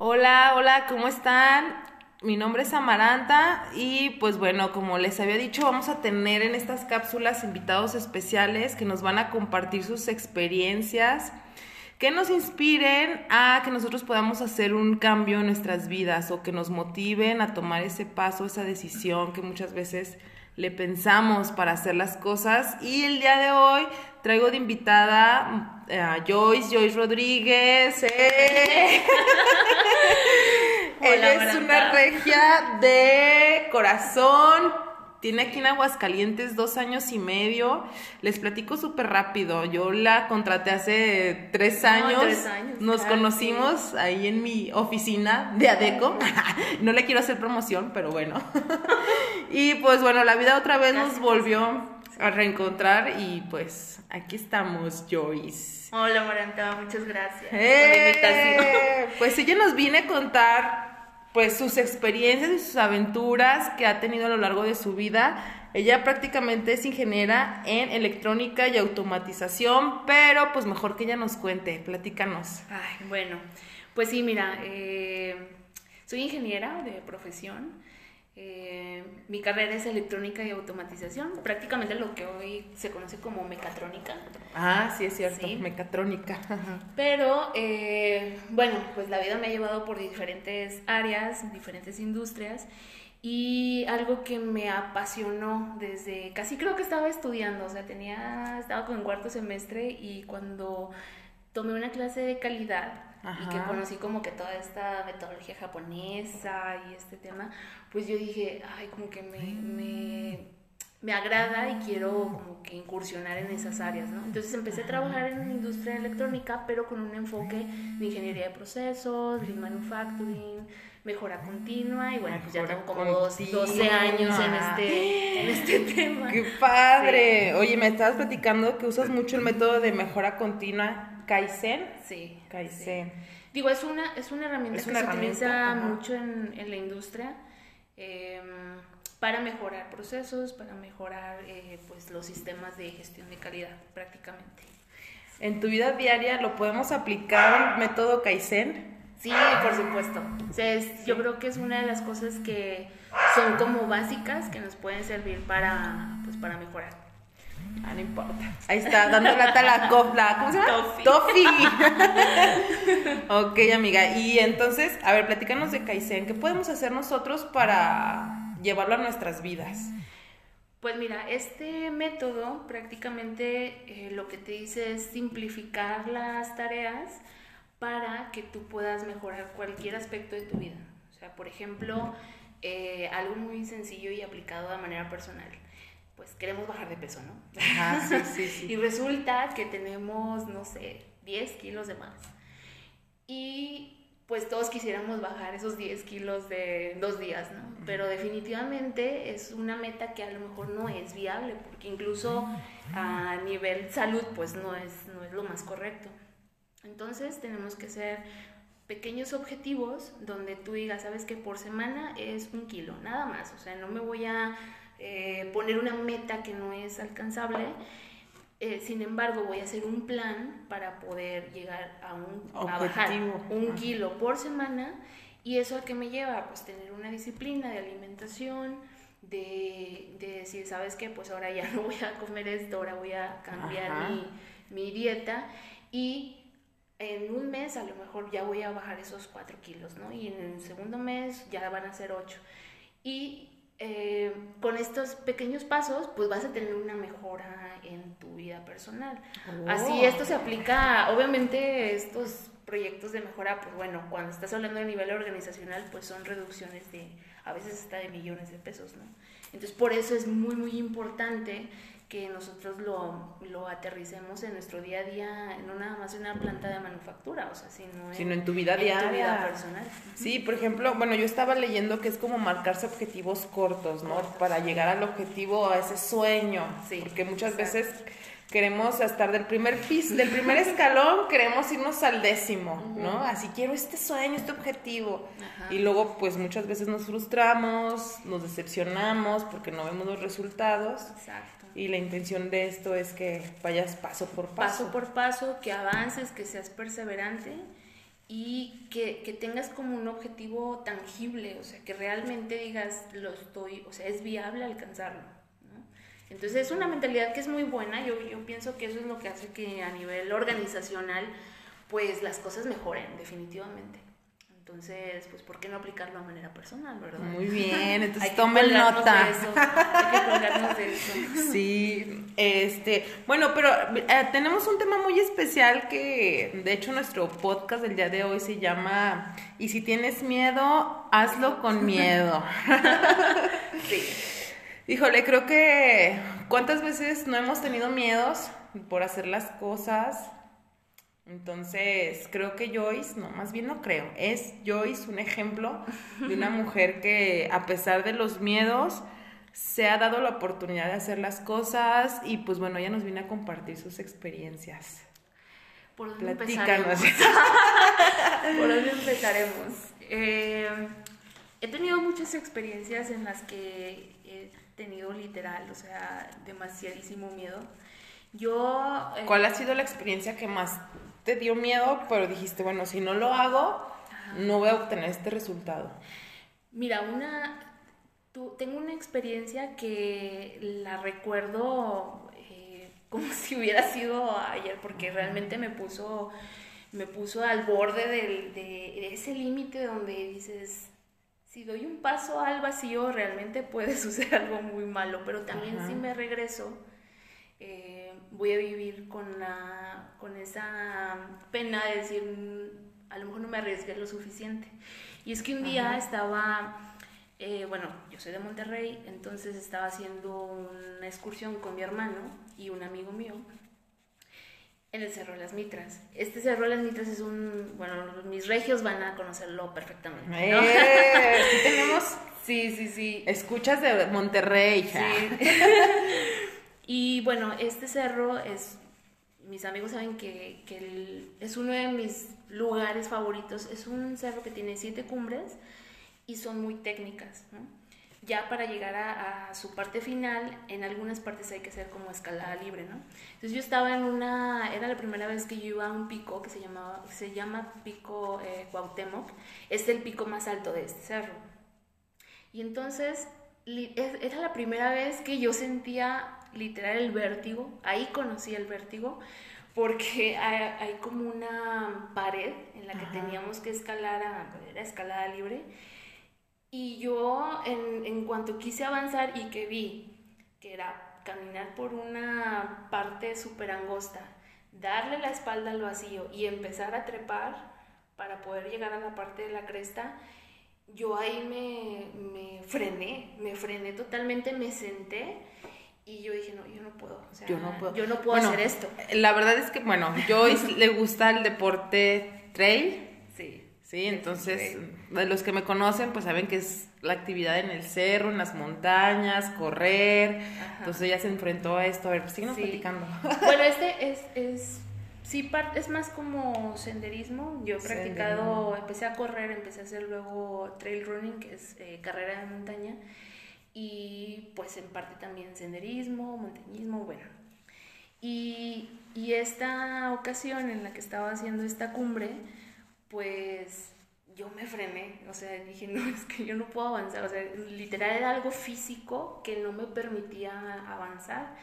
Hola, hola, ¿cómo están? Mi nombre es Amaranta y pues bueno, como les había dicho, vamos a tener en estas cápsulas invitados especiales que nos van a compartir sus experiencias, que nos inspiren a que nosotros podamos hacer un cambio en nuestras vidas o que nos motiven a tomar ese paso, esa decisión que muchas veces le pensamos para hacer las cosas. Y el día de hoy traigo de invitada eh, a Joyce, Joyce Rodríguez. ¡eh! Ella es una regia de corazón. Tiene aquí en Aguascalientes dos años y medio. Les platico súper rápido. Yo la contraté hace tres años. Nos conocimos ahí en mi oficina de ADECO. no le quiero hacer promoción, pero bueno. y pues bueno, la vida otra vez nos volvió a reencontrar y pues aquí estamos, Joyce. Hola, Maranta, muchas gracias por la ¡Eh! invitación. Pues ella nos viene a contar pues sus experiencias y sus aventuras que ha tenido a lo largo de su vida. Ella prácticamente es ingeniera en electrónica y automatización, pero pues mejor que ella nos cuente, platícanos. Ay, bueno, pues sí, mira, eh, soy ingeniera de profesión. Eh, mi carrera es electrónica y automatización, prácticamente lo que hoy se conoce como mecatrónica. Ah, sí, es cierto, mecatrónica. Pero, eh, bueno, pues la vida me ha llevado por diferentes áreas, diferentes industrias. Y algo que me apasionó desde casi creo que estaba estudiando, o sea, tenía, estaba con cuarto semestre y cuando tomé una clase de calidad, y que conocí como que toda esta metodología japonesa y este tema, pues yo dije, ay, como que me, me, me, agrada y quiero como que incursionar en esas áreas, ¿no? Entonces empecé a trabajar en una industria electrónica, pero con un enfoque de ingeniería de procesos, de manufacturing, mejora continua y bueno, pues ya tengo como 12 años en este, en este tema. ¡Qué padre! Oye, me estabas platicando que usas mucho el método de mejora continua Kaizen. Sí. Kaizen. Digo, es una, es una herramienta que se utiliza mucho en, en, la industria em, para mejorar procesos, para mejorar eh, pues, los sistemas de gestión de calidad prácticamente. ¿En tu vida diaria lo podemos aplicar el método Kaizen? Sí, por supuesto. yo creo que es una de las cosas que son como básicas que nos pueden servir para, pues, para mejorar. Ah, no importa. Ahí está, dando lata la copla. ¿Cómo se llama? Tofi. ok, amiga. Y entonces, a ver, platícanos de Kaizen. ¿Qué podemos hacer nosotros para llevarlo a nuestras vidas? Pues mira, este método prácticamente eh, lo que te dice es simplificar las tareas para que tú puedas mejorar cualquier aspecto de tu vida. O sea, por ejemplo, eh, algo muy sencillo y aplicado de manera personal pues queremos bajar de peso, ¿no? Sí, sí, sí. y resulta que tenemos, no sé, 10 kilos de más. Y pues todos quisiéramos bajar esos 10 kilos de dos días, ¿no? Pero definitivamente es una meta que a lo mejor no es viable, porque incluso a nivel salud, pues no es, no es lo más correcto. Entonces tenemos que hacer pequeños objetivos donde tú digas, sabes que por semana es un kilo, nada más, o sea, no me voy a eh, poner una meta que no es alcanzable. Eh, sin embargo, voy a hacer un plan para poder llegar a, un, a bajar un kilo por semana. ¿Y eso a qué me lleva? Pues tener una disciplina de alimentación, de, de, decir, ¿sabes qué? Pues ahora ya no voy a comer esto, ahora voy a cambiar mi, mi, dieta. Y en un mes a lo mejor ya voy a bajar esos 4 kilos, ¿no? Y en el segundo mes ya van a ser 8. Y eh, con estos pequeños pasos, pues vas a tener una mejora en tu vida personal. Así, oh. esto se aplica, obviamente, estos proyectos de mejora, pues bueno, cuando estás hablando de nivel organizacional, pues son reducciones de, a veces hasta de millones de pesos, ¿no? Entonces, por eso es muy, muy importante que nosotros lo, lo, aterricemos en nuestro día a día, no nada más en una planta de manufactura, o sea, sino, sino en, tu vida diaria. vida personal. Sí, por ejemplo, bueno, yo estaba leyendo que es como marcarse objetivos cortos, ¿no? Para llegar al objetivo, a ese sueño. Sí. Porque muchas veces queremos estar del primer piso, del primer escalón, queremos irnos al décimo, ¿no? Así quiero este sueño, este objetivo. Y luego, pues muchas veces nos frustramos, nos decepcionamos porque no vemos los resultados. Exacto. Y la intención de esto es que vayas paso por paso. Paso por paso, que avances, que seas perseverante y que, que, tengas como un objetivo tangible, o sea, que realmente digas, lo estoy, o sea, es viable alcanzarlo. ¿no? Entonces es una mentalidad que es muy buena, yo, yo pienso que eso es lo que hace que a nivel organizacional, pues las cosas mejoren definitivamente. Entonces, pues, ¿por qué no aplicarlo de manera personal, verdad? Muy bien, entonces tomen nota. De eso. Hay que colgarnos de eso. Sí, este, bueno, pero eh, tenemos un tema muy especial que, de hecho, nuestro podcast del día de hoy se llama Y si tienes miedo, hazlo con miedo. sí. Híjole, creo que cuántas veces no hemos tenido miedos por hacer las cosas entonces, creo que Joyce, no, más bien no creo, es Joyce un ejemplo de una mujer que a pesar de los miedos se ha dado la oportunidad de hacer las cosas y pues bueno, ella nos viene a compartir sus experiencias. ¿Por dónde empezaremos? ¿Por dónde empezaremos? Eh, he tenido muchas experiencias en las que he tenido literal, o sea, demasiadísimo miedo. Yo... Eh, ¿Cuál ha sido la experiencia que más te dio miedo, pero dijiste, bueno, si no lo hago, no voy a obtener este resultado? Mira, una... tengo una experiencia que la recuerdo eh, como si hubiera sido ayer, porque realmente me puso, me puso al borde del, de, ese límite donde dices, si doy un paso al vacío, realmente puede suceder algo muy malo, pero también si me regreso, eh, voy a vivir con, la, con esa pena de decir, mm, a lo mejor no me arriesgué lo suficiente. Y es que un día estaba, eh, bueno, yo soy de Monterrey, entonces estaba haciendo una excursión con mi hermano y un amigo mío en el Cerro de las Mitras. Este Cerro de las Mitras es un, bueno, mis regios van a conocerlo perfectamente. Eh, ¿sí tenemos? Sí, sí, sí. Escuchas de Monterrey. Sí. Y bueno, este cerro es, mis amigos saben que, que es uno de mis lugares favoritos. Es un cerro que tiene siete cumbres y son muy técnicas, ¿no? Ya para llegar a, su parte final, en algunas partes hay que hacer como escalada libre, ¿no? Entonces yo estaba en una, era la primera vez que yo iba a un pico que se, llamaba, se llama Pico eh, Cuauhtémoc, es el pico más alto de este cerro. Y entonces era la primera vez que yo sentía literal el vértigo, ahí conocí el vértigo, porque hay, como una pared en la que teníamos que escalar, a, era escalada libre, y yo en, en cuanto quise avanzar y que vi que era caminar por una parte súper angosta, darle la espalda al vacío y empezar a trepar para poder llegar a la parte de la cresta, yo ahí me, me frené, me frené totalmente, me senté y yo dije, no, yo no puedo. O sea, yo no puedo, yo no puedo hacer esto. La verdad es que, bueno, Joyce le gusta el deporte trail. Sí. Sí, entonces, de los que me conocen, pues saben que es la actividad en el cerro, en las montañas, correr. Entonces ella se enfrentó a esto. A ver, pues síguenos platicando. Bueno, este es, es, sí, es más como senderismo. Yo he practicado, empecé a correr, empecé a hacer luego trail running, que es eh, carrera de montaña y pues en parte también senderismo, montañismo, bueno. Y, y esta ocasión en la que estaba haciendo esta cumbre, pues yo me frené, o sea, dije, no, es que yo no puedo avanzar, o sea, literal era algo físico que no me permitía avanzar.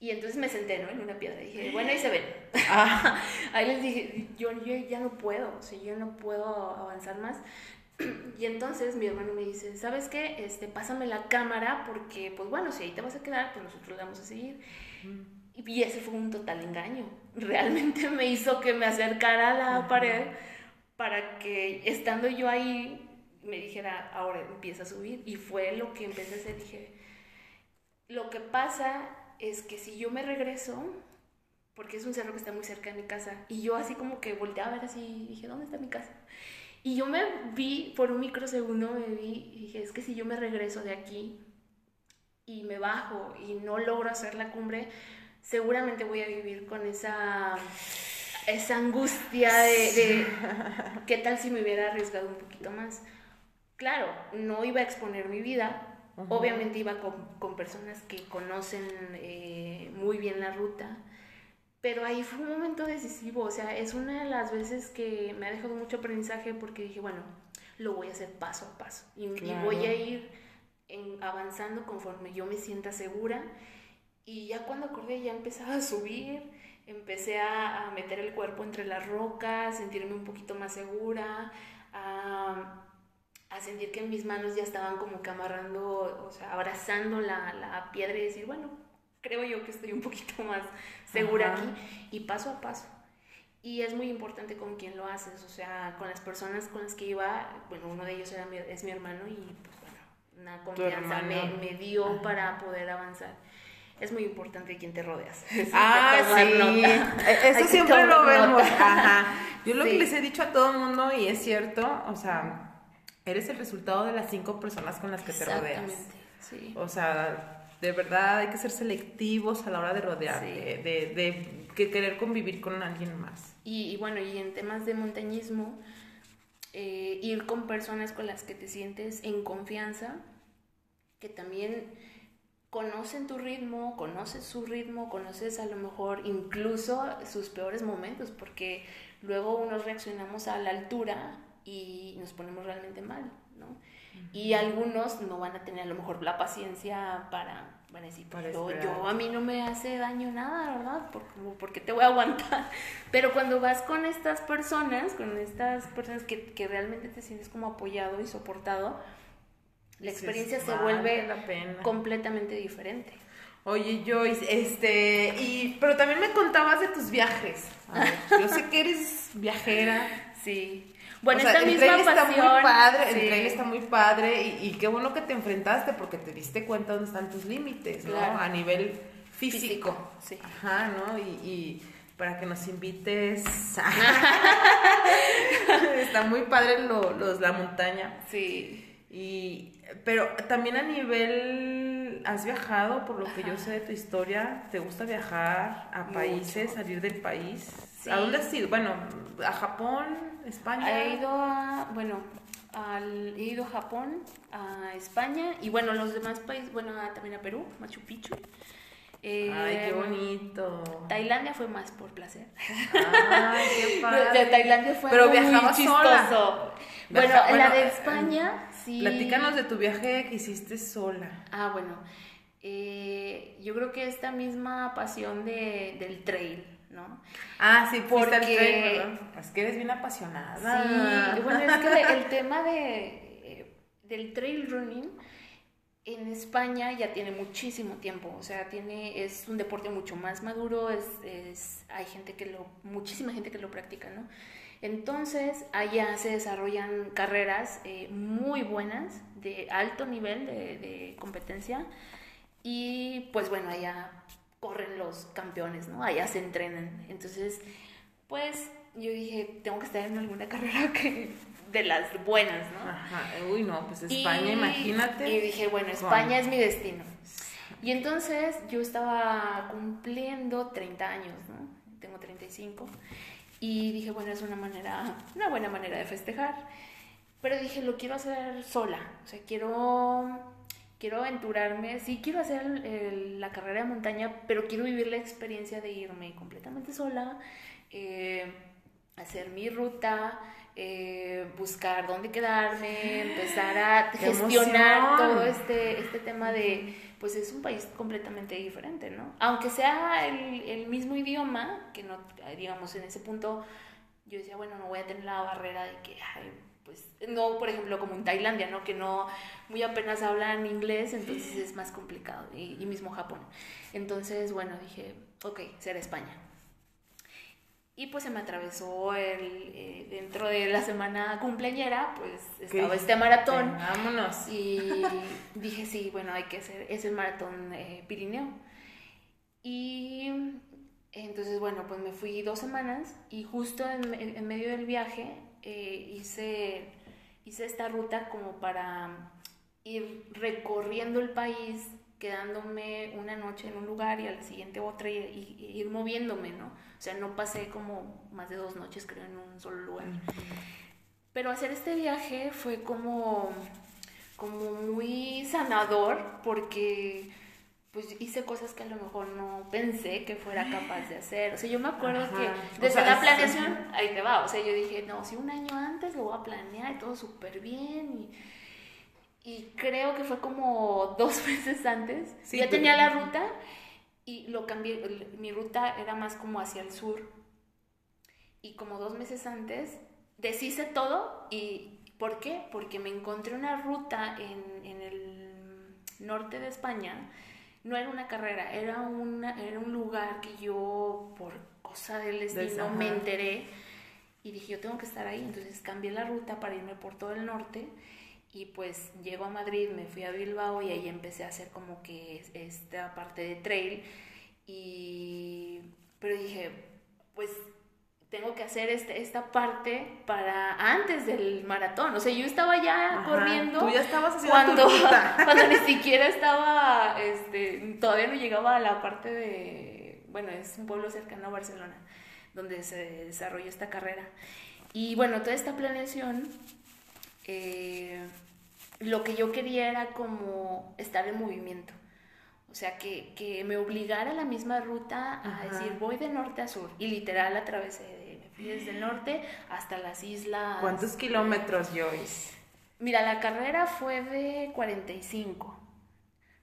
Y entonces me senté, ¿no? En una piedra. Y dije, bueno, ahí se ven. Ah. ahí les dije, yo, yo ya no puedo, o sea, yo no puedo avanzar más. Y entonces mi hermano me dice, ¿sabes qué? Este, pásame la cámara porque, pues bueno, si ahí te vas a quedar, pues nosotros vamos a seguir. Y ese fue un total engaño. Realmente me hizo que me acercara a la pared para que estando yo ahí me dijera, ahora empieza a subir. Y fue lo que empecé a hacer. Dije, lo que pasa es que si yo me regreso, porque es un cerro que está muy cerca de mi casa, y yo así como que volteaba a ver así, dije, ¿dónde está mi casa? Y yo me vi, por un microsegundo me vi y dije, es que si yo me regreso de aquí y me bajo y no logro hacer la cumbre, seguramente voy a vivir con esa, esa angustia de, qué tal si me hubiera arriesgado un poquito más. Claro, no iba a exponer mi vida, obviamente iba con, con, personas que conocen eh, muy bien la ruta, Pero ahí fue un momento decisivo, o sea, es una de las veces que me ha dejado mucho aprendizaje porque dije, bueno, lo voy a hacer paso a paso y, y voy a ir en, avanzando conforme yo me sienta segura. Y ya cuando acordé ya empezaba a subir, empecé a, a meter el cuerpo entre las rocas, sentirme un poquito más segura, a, a, sentir que mis manos ya estaban como que amarrando, o sea, abrazando la, la piedra y decir, bueno, creo yo que estoy un poquito más segura aquí y paso a paso. Y es muy importante con quién lo haces, o sea, con las personas con las que iba, bueno, uno de ellos era mi, es mi hermano y pues bueno, una confianza me, me, dio para poder avanzar. Es muy importante quién te rodeas. ah, sí. E, eso siempre lo vemos. Ajá. Yo lo que les he dicho a todo el mundo, y es cierto, o sea, eres el resultado de las cinco personas con las que te rodeas. Sí. O sea, de verdad hay que ser selectivos a la hora de rodear, de, de, de, querer convivir con alguien más. Y, y bueno, y en temas de montañismo, eh, ir con personas con las que te sientes en confianza, que también conocen tu ritmo, conoces su ritmo, conoces a lo mejor incluso sus peores momentos, porque luego unos reaccionamos a la altura y nos ponemos realmente mal, ¿no? Y algunos no van a tener a lo mejor la paciencia para, van a decir, yo, yo, a mí no me hace daño nada, ¿verdad? Por, porque te voy a aguantar. Pero cuando vas con estas personas, con estas personas que, que realmente te sientes como apoyado y soportado, la experiencia se vuelve completamente diferente. Oye, Joyce, este, y, pero también me contabas de tus viajes. yo sé que eres viajera. Sí. Bueno, esta misma el está muy padre, el trail está muy padre y, qué bueno que te enfrentaste porque te diste cuenta dónde están tus límites, ¿no? A nivel físico. sí. Ajá, ¿no? Y, para que nos invites. está muy padre los, la montaña. Sí. Y, pero también a nivel, has viajado, por lo que yo sé de tu historia, ¿te gusta viajar a países, salir del país? ¿A dónde has ido? Bueno, a Japón, España. He ido a, bueno, al, he ido a Japón, a España y bueno, los demás países, bueno, también a Perú, Machu Picchu. Ay, qué em, bonito. Tailandia fue más por placer. Ay, qué padre. Tailandia fue Pero muy chistoso. Bueno, la de España, sí. Platícanos de tu viaje que hiciste sola. Ah, bueno. Eh, yo creo que esta misma pasión de, del trail, ¿no? Ah, sí, porque el trail, Es que eres bien apasionada. Sí, bueno, es que el tema de, eh, del trail running en España ya tiene muchísimo tiempo, o sea, tiene, es un deporte mucho más maduro, es, es, hay gente que lo, muchísima gente que lo practica, ¿no? Entonces, allá se desarrollan carreras eh, muy buenas, de alto nivel de, de, competencia, y pues bueno, allá corren los campeones, ¿no? Allá se entrenan. Entonces, pues yo dije, tengo que estar en alguna carrera que de las buenas, ¿no? Ajá, uy, no, pues España, imagínate. Y dije, bueno, España es mi destino. Y entonces yo estaba cumpliendo 30 años, ¿no? Tengo 35. Y dije, bueno, es una manera, una buena manera de festejar. Pero dije, lo quiero hacer sola. O sea, quiero, quiero aventurarme. Sí, quiero hacer la carrera de montaña, pero quiero vivir la experiencia de irme completamente sola, eh, hacer mi ruta, eh, buscar dónde quedarme, empezar a gestionar todo este, este tema de, pues es un país completamente diferente, ¿no? Aunque sea el, el mismo idioma, que no, digamos, en ese punto yo decía, bueno, no voy a tener la barrera de que, pues, no, por ejemplo, como en Tailandia, ¿no? Que no, muy apenas hablan inglés, entonces es más complicado, y, y mismo Japón. Entonces, bueno, dije, ok, será España. Y pues se me atravesó el, eh, dentro de la semana cumpleañera, pues estaba este maratón. Vámonos. Y dije, sí, bueno, hay que hacer, es el maratón eh, Pirineo. Y entonces, bueno, pues me fui dos semanas y justo en, en medio del viaje eh, hice, hice esta ruta como para ir recorriendo el país, quedándome una noche en un lugar y al siguiente otra y, y ir moviéndome, ¿no? O sea, no pasé como más de dos noches, creo, en un solo lugar. Pero hacer este viaje fue como, como muy sanador porque pues hice cosas que a lo mejor no pensé que fuera capaz de hacer. O sea, yo me acuerdo Ajá. que O desde sea, la planeación, ahí te va, o sea, yo dije, no, si un año antes lo voy a planear y todo súper bien y, y creo que fue como dos meses antes, Sí, ya tenía la ruta y lo cambié, mi ruta era más como hacia el sur. Y como dos meses antes deshice todo y ¿por qué? Porque me encontré una ruta en, en el norte de España, no era una carrera, era, una, era un lugar que yo por cosa del destino me enteré. Y dije yo tengo que estar ahí, entonces cambié la ruta para irme por todo el norte y pues llego a Madrid, me fui a Bilbao y ahí empecé a hacer como que es- esta parte de trail y pero dije pues tengo que hacer este, esta parte para antes del maratón, o sea yo estaba ya Ajá, corriendo Tú ya estabas haciendo cuando, tu cuando ni siquiera estaba, este, todavía no llegaba a la parte de, bueno, es un pueblo cercano a Barcelona, donde se desarrolló esta carrera. Y bueno, toda esta planeación, eh, lo que yo quería era como estar en movimiento. O sea, que, que me obligara la misma ruta a Ajá. decir, voy de norte a sur. Y literal atravesé, de- me fui desde el norte hasta las islas. ¿Cuántos kilómetros, Joyce? Mira, la carrera fue de 45.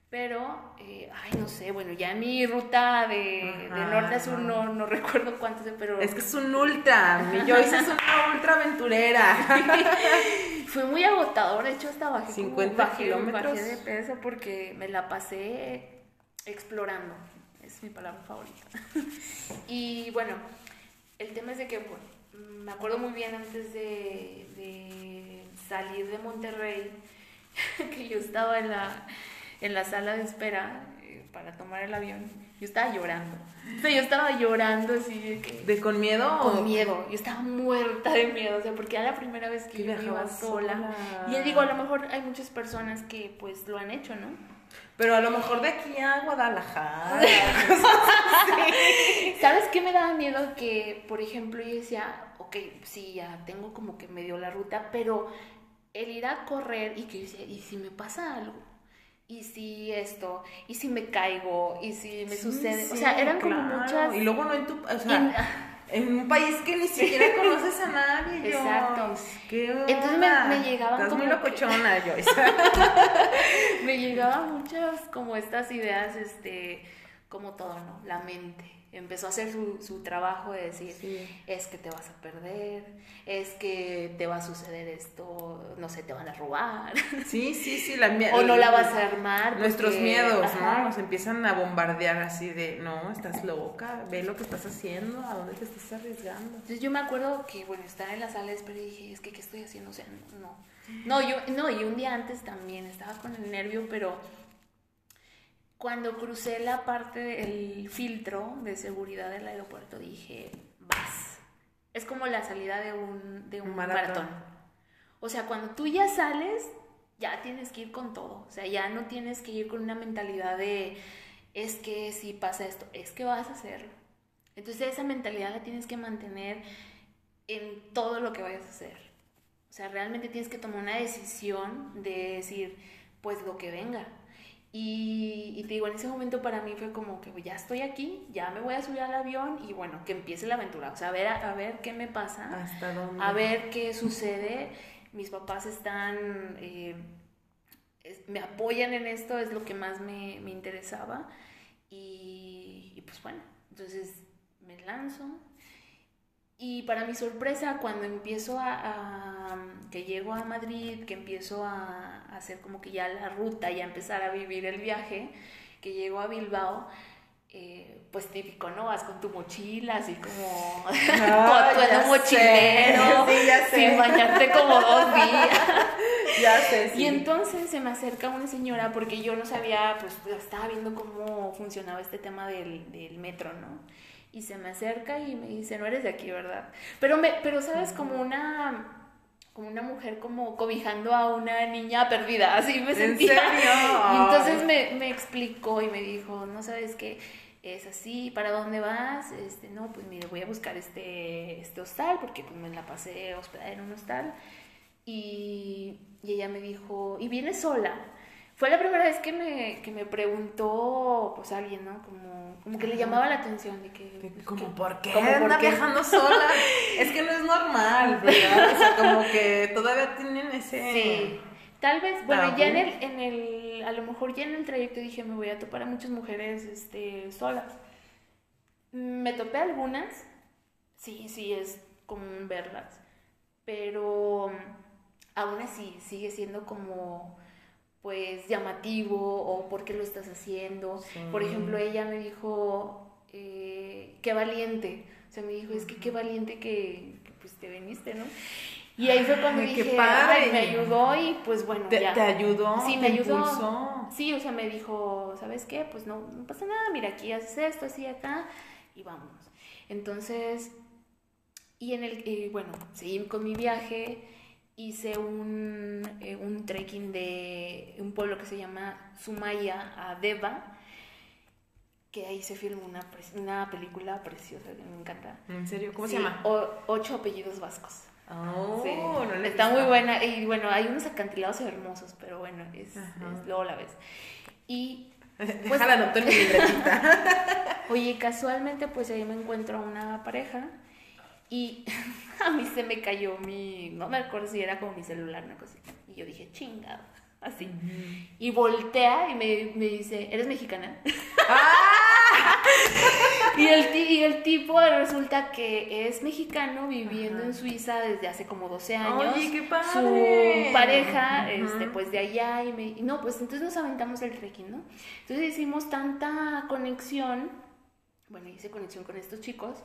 Pero, eh, ay, no sé, bueno, ya mi ruta de, de norte a sur no, no recuerdo cuántos, pero Es que es un ultra. Mi Joyce es una ultra aventurera. fue muy agotador. De hecho, hasta bajé, como- 50 bajé- kilómetros. bajé de peso porque me la pasé explorando. Es mi palabra favorita. y bueno, el tema es de que, bueno, me acuerdo muy bien antes de, de salir de Monterrey, que yo estaba en la, en la sala de espera para tomar el avión. Yo estaba llorando. O sea, yo estaba llorando así de que... ¿De con miedo? o- Con miedo, yo estaba muerta de miedo, o sea, porque era la primera vez que yo iba sola. sola. Y digo, a lo mejor hay muchas personas que pues lo han hecho, ¿no? Pero a lo mejor de aquí a Guadalajara. ¿Sabes qué me daba miedo? Que, por ejemplo, yo decía, ok, sí, ya tengo como que medio la ruta, pero el ir a correr y que yo decía, ¿y si me pasa algo? ¿Y si esto? ¿Y si me caigo? ¿Y si me Sí, sucede? o sea, eran como muchas... Y luego no en tu. O sea, en un país que ni siquiera conoces a nadie, Joyce. Exacto. ¿Qué Entonces me- me llegaban Estás muy como que- locochona, Joyce. me llegaban muchas como estas ideas, este, como todo, ¿no? La mente. Empezó a hacer su, su trabajo de decir, Sí. es que te vas a perder, es que te va a suceder esto, no sé, te van a robar, Sí, sí, sí. La, o no la vas a armar. Nuestros miedos, Ajá. ¿no? Nos empiezan a bombardear así de, no, estás loca, ve lo que estás haciendo, a dónde te estás arriesgando. Entonces yo me acuerdo que, bueno, estaba en la sala de espera y dije, es que, ¿qué estoy haciendo? O sea, no. No, yo, no, y un día antes también estaba con el nervio, pero cuando crucé la parte del filtro de seguridad del aeropuerto dije, vas. Es como la salida de un, de un maratón. O sea, cuando tú ya sales, ya tienes que ir con todo. O sea, ya no tienes que ir con una mentalidad de, es que si pasa esto, es que vas a hacerlo. Entonces esa mentalidad la tienes que mantener en todo lo que vayas a hacer. O sea, realmente tienes que tomar una decisión de decir, pues lo que venga. Y, y te digo, en ese momento para mí fue como que ya estoy aquí, ya me voy a subir al avión y bueno, que empiece la aventura. O sea, a ver, a, ver qué me pasa, ¿Hasta dónde? a ver qué sucede. Mis papás están, eh, es- me apoyan en esto, es lo que más me, me interesaba. Y, y pues bueno, entonces me lanzo. Y para mi sorpresa, cuando empiezo a, a- que llego a Madrid, que empiezo a, a hacer como que ya la ruta y a empezar a vivir el viaje, que llego a Bilbao, eh, pues típico, ¿no? Vas con tu mochila, así como Ah, tu atuendo mochilero, sí, sin bañarte como dos días. Ya sé, sí. Y entonces se me acerca una señora porque yo no sabía, pues estaba viendo cómo funcionaba este tema del, del metro, ¿no? Y se me acerca y me dice, no eres de aquí, ¿verdad? Pero, me, pero sabes, como una, como una mujer como cobijando a una niña perdida, así me ¿En sentía. serio? Y entonces me, me explicó y me dijo, no sabes qué, es así, ¿para dónde vas? Este, no, pues mire, voy a buscar este, este hostal porque pues me la pasé hospedada en un hostal. Y, y ella me dijo, ¿y vienes sola? fue la primera vez que me, que me preguntó, pues alguien, ¿no? Como, como que le llamaba la atención de que... Como, que- ¿por qué como, ¿por anda qué? viajando sola? es que no es normal, ¿verdad? O sea, como que todavía tienen ese... Sí. Tal vez, bueno, Tabú. ya en el, en el, a lo mejor ya en el trayecto dije, me voy a topar a muchas mujeres, este, solas. Me topé algunas, sí, sí, es común verlas, pero aún así sigue siendo como, pues, llamativo o por qué lo estás haciendo. Sí. Por ejemplo, ella me dijo, eh, qué valiente. O sea, me dijo, es que qué valiente que, que, pues te viniste, ¿no? Y ahí fue cuando Ay, qué dije, padre. "Ay, me ayudó y pues bueno, ¿Te, ya. te ayudó? Sí, ¿Te me ayudó. impulsó? Sí, o sea, me dijo, ¿sabes qué? Pues no, no pasa nada, mira, aquí haces esto, así, acá, y vámonos. Entonces, y en el, bueno, seguí con mi viaje, hice un, eh, un trekking de un pueblo que se llama Sumaya a Deva, que ahí se filmó una, pre- una película preciosa que me encanta. ¿En serio? ¿Cómo se llama? o- ocho apellidos vascos. Oh, Sí. no Está muy buena. Y bueno, hay unos acantilados hermosos, pero bueno, es, es- luego la ves. Y, Déjala anotar mi libretita. oye, casualmente, pues ahí me encuentro a una pareja y a mí se me cayó mi. No me acuerdo si era como mi celular, una cosita. Y yo dije, chingado, así. Y voltea y me, me dice, ¿eres mexicana? y, el, y el tipo resulta que es mexicano viviendo Ajá. en Suiza desde hace como 12 años. Oye, qué padre. Su pareja, este, pues de allá y me... y No, pues entonces nos aventamos el trekking, ¿no? Entonces hicimos tanta conexión, bueno, hice conexión con estos chicos,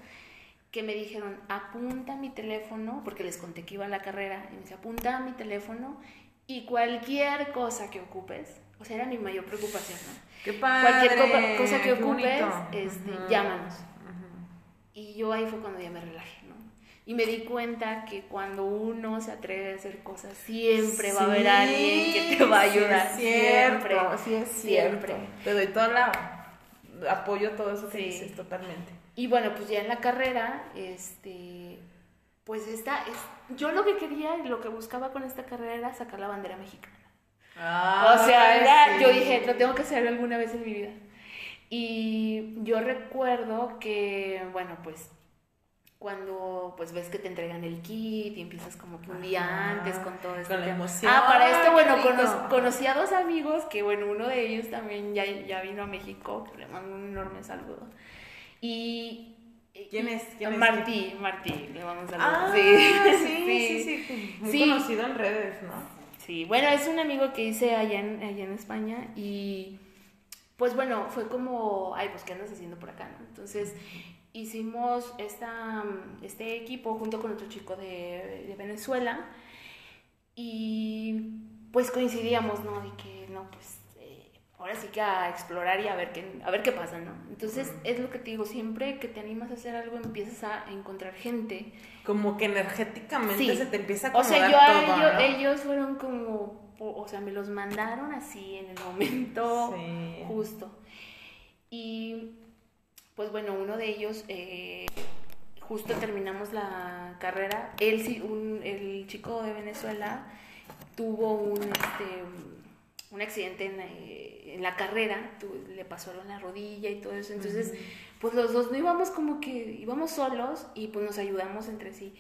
que me dijeron, apunta mi teléfono, porque les conté que iba a la carrera, y me dice, apunta mi teléfono y cualquier cosa que ocupes, o sea, era mi mayor preocupación, ¿no? Qué padre. Cualquier cosa que ocupes, este, llámanos. Ujú. Y yo ahí fue cuando ya me relajé, ¿no? Y me di cuenta que cuando uno se atreve a hacer cosas, siempre va a haber alguien que te va a ayudar. siempre. sí es siempre. Te doy todo la apoyo todo eso que Sí. dices totalmente. Y bueno, pues ya en la carrera, este, pues esta, es, yo lo que quería y lo que buscaba con esta carrera era sacar la bandera mexicana. o sea, era- yo dije, lo tengo que hacer alguna vez en mi vida. Y yo recuerdo que, bueno, pues cuando pues ves que te entregan el kit y empiezas como que un día Ajá, antes con todo esto. con la emoción. Ah, para esto, bueno, cono- conocí a dos amigos que, bueno, uno de ellos también ya, ya vino a México, le mando un enorme saludo. Y... ¿Quién es? ¿Quién es? Martí, Martí, le un saludo. Ah, sí, sí, sí, sí, Muy Sí. conocido en redes, ¿no? Sí, bueno, es un amigo que hice allá en, allá en España y pues bueno, fue como, ay, pues ¿qué andas haciendo por acá? no? Entonces hicimos esta, este equipo junto con otro chico de, de Venezuela y pues coincidíamos, ¿no? De que, no, pues ahora sí que a explorar y a ver qué, a ver qué pasa, ¿no? Entonces es lo que te digo, siempre que te animas a hacer algo empiezas a encontrar gente Como que energéticamente Sí. se te empieza a o sea, acomodar yo a ellos, ¿no? ellos fueron como, o o sea, me los mandaron así en el momento Sí. justo. Y pues bueno, uno de ellos, eh, justo terminamos la carrera, él sí, un, el chico de Venezuela tuvo un, este, un accidente en, eh, en la carrera, le pasó algo en la rodilla y todo eso, entonces pues los dos no íbamos como que íbamos solos y pues nos ayudamos entre sí.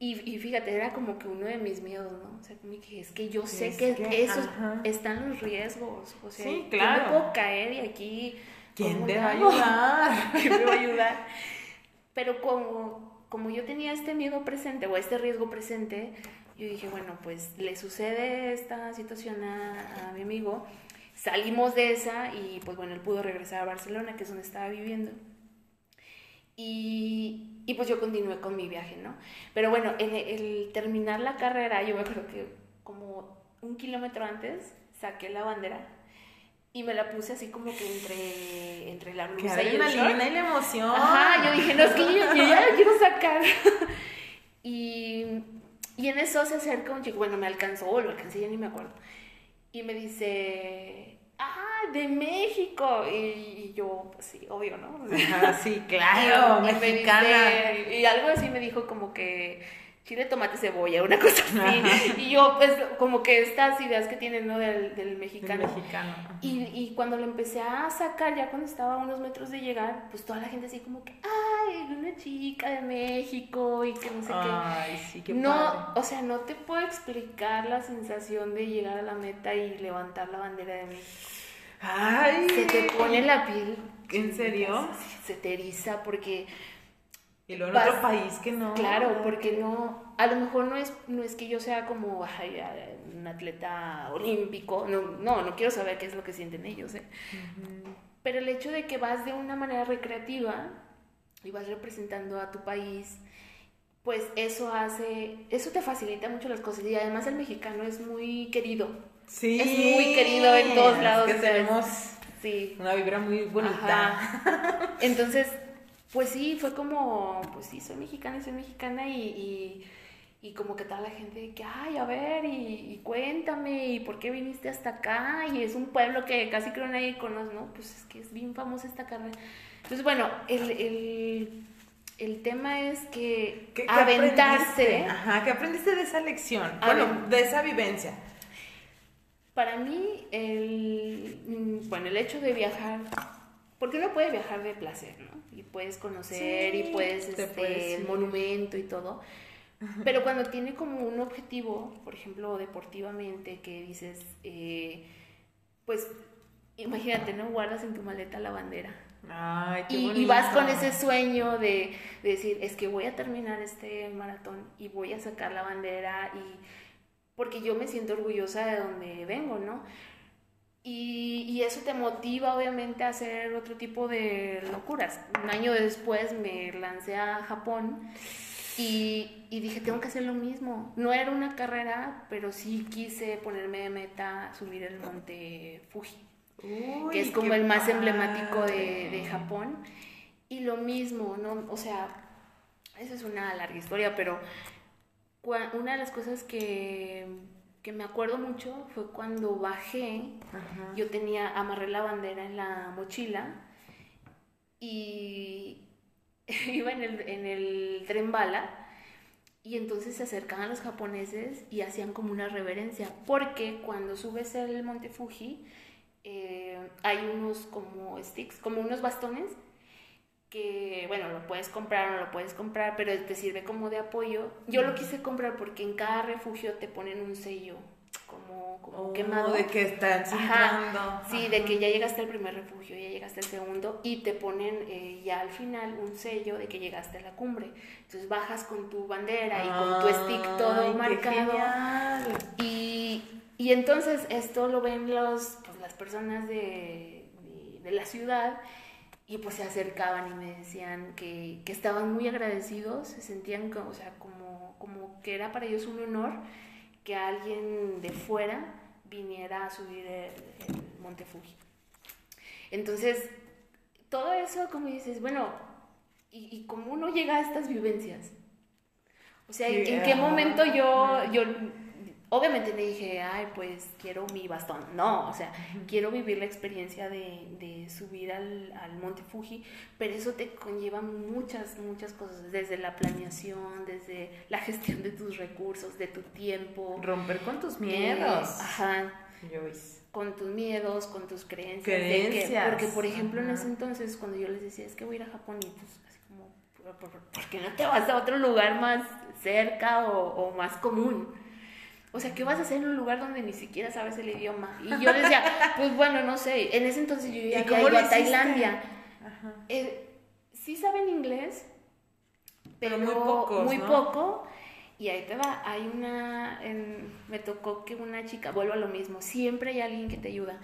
Y, y fíjate, era como que uno de mis miedos, ¿no? O sea, como que es que yo sé Es que, que, esos ajá. están los riesgos. O sea, Sí, yo claro. me puedo caer y aquí. ¿Quién ¿cómo te va a ayudar? ¿Quién me va a ayudar? Pero como, como yo tenía este miedo presente o este riesgo presente, yo dije, bueno, pues le sucede esta situación a, a mi amigo. Salimos de esa y pues bueno, él pudo regresar a Barcelona, que es donde estaba viviendo. Y, y pues yo continué con mi viaje, ¿no? Pero bueno, en el, el terminar la carrera, yo me acuerdo que como un kilómetro antes saqué la bandera y me la puse así como que entre, entre la blusa y el short. y la emoción. Ajá, yo dije, no, es que yo, yo ya la quiero sacar. y, y en eso se acerca un chico, bueno, me alcanzó, o lo alcancé, ya ni me acuerdo. Y me dice, ah, de México. Y, y yo, pues sí, obvio, ¿no? Sí, claro, Y me mexicana. dice- y algo así me dijo como que, chile, tomate, cebolla, una cosa así. y yo, pues, como que estas ideas que tienen, ¿no? Del, del mexicano. mexicano. Y, y cuando lo empecé a sacar, ya cuando estaba a unos metros de llegar, pues toda la gente así como que, ay, una chica de México y que no sé Ay, sí, qué no, padre. o sea, no te puedo explicar la sensación de llegar a la meta y levantar la bandera de México. Ay. Se te pone la piel. ¿En serio? Sí, Se te eriza porque, Y luego en Vas- otro país que no. claro, porque no, a lo mejor no es, no es que yo sea como ay, un atleta olímpico, no, no, no quiero saber qué es lo que sienten ellos, ¿eh? Pero el hecho de que vas de una manera recreativa y vas representando a tu país, pues eso hace, eso te facilita mucho las cosas. Y además el mexicano es muy querido. Sí. Es muy querido en todos lados. Que o sea, tenemos Sí. una vibra muy bonita. Ajá. Entonces, pues sí, fue como, pues sí, soy mexicana y soy mexicana y, y, y como que toda la gente que, ay, a ver, y, y cuéntame, y por qué viniste hasta acá, y es un pueblo que casi creo nadie conoce, ¿no? Pues es que es bien famosa esta carrera. Entonces, bueno, el, el, el tema es que ¿Qué, qué aventarse, aprendiste? Ajá, ¿qué aprendiste de esa lección? A bueno, ver. de esa vivencia. Para mí, el, mm, bueno, el hecho de viajar, porque uno puede viajar de placer, ¿no? Y puedes conocer Sí, y puedes, te este, puedes el monumento y todo. Pero cuando tiene como un objetivo, por ejemplo, deportivamente, que dices, eh, pues, imagínate, ¿no? Guardas en tu maleta la bandera. Ay, qué Y, vas con ese sueño de, de decir, es que voy a terminar este maratón y voy a sacar la bandera y porque yo me siento orgullosa de donde vengo, ¿no? Y, y eso te motiva obviamente a hacer otro tipo de locuras. Un año después me lancé a Japón y, y dije, tengo que hacer lo mismo. No era una carrera, pero sí quise ponerme de meta subir el monte Fuji Uy, que es como el más padre. emblemático de, de Japón. Y lo mismo, ¿no? O sea, esa es una larga historia, pero una de las cosas que, que me acuerdo mucho fue cuando bajé, Ajá. yo tenía, amarré la bandera en la mochila y iba en el, en el tren bala. Y entonces se acercaban los japoneses y hacían como una reverencia, porque cuando subes el monte Fuji, eh, hay unos como sticks, como unos bastones, que bueno, lo puedes comprar o no lo puedes comprar, pero te sirve como de apoyo. Yo lo quise comprar porque en cada refugio te ponen un sello, como, como Oh, quemado. de que están. Ajá, sí, de que ya llegaste al primer refugio, ya llegaste al segundo y te ponen eh, ya al final un sello de que llegaste a la cumbre. Entonces bajas con tu bandera y con tu stick todo Ay, qué marcado. genial. Y, y entonces esto lo ven los, pues, las personas de, de, de la ciudad y pues se acercaban y me decían que, que estaban muy agradecidos, se sentían como, o sea, como, como que era para ellos un honor que alguien de fuera viniera a subir el, el Monte Fuji. Entonces, todo eso, como dices, bueno, ¿y, y cómo uno llega a estas vivencias? O sea, ¿en, en qué momento yo, yo, obviamente le dije, ay, pues quiero mi bastón. No, o sea, quiero vivir la experiencia de, de subir al, al Monte Fuji, pero eso te conlleva muchas, muchas cosas, desde la planeación, desde la gestión de tus recursos, de tu tiempo. Romper con tus eh, miedos. ajá con tus miedos, con tus creencias. de que- Creencias, porque, por ejemplo, en ese entonces, cuando yo les decía, es que voy a ir a Japón, y pues, así como, ¿por, por- por qué no te vas a otro lugar más cerca o, o más común? O sea, ¿qué vas a hacer en un lugar donde ni siquiera sabes el idioma? Y yo decía, pues bueno, no sé. En ese entonces yo ya ¿Y había ido a? Tailandia. Ajá. Eh, sí saben inglés, Pero pero, muy pocos, muy ¿no? poco. Y ahí te va, hay una, en- me tocó que una chica, vuelvo a lo mismo, siempre hay alguien que te ayuda.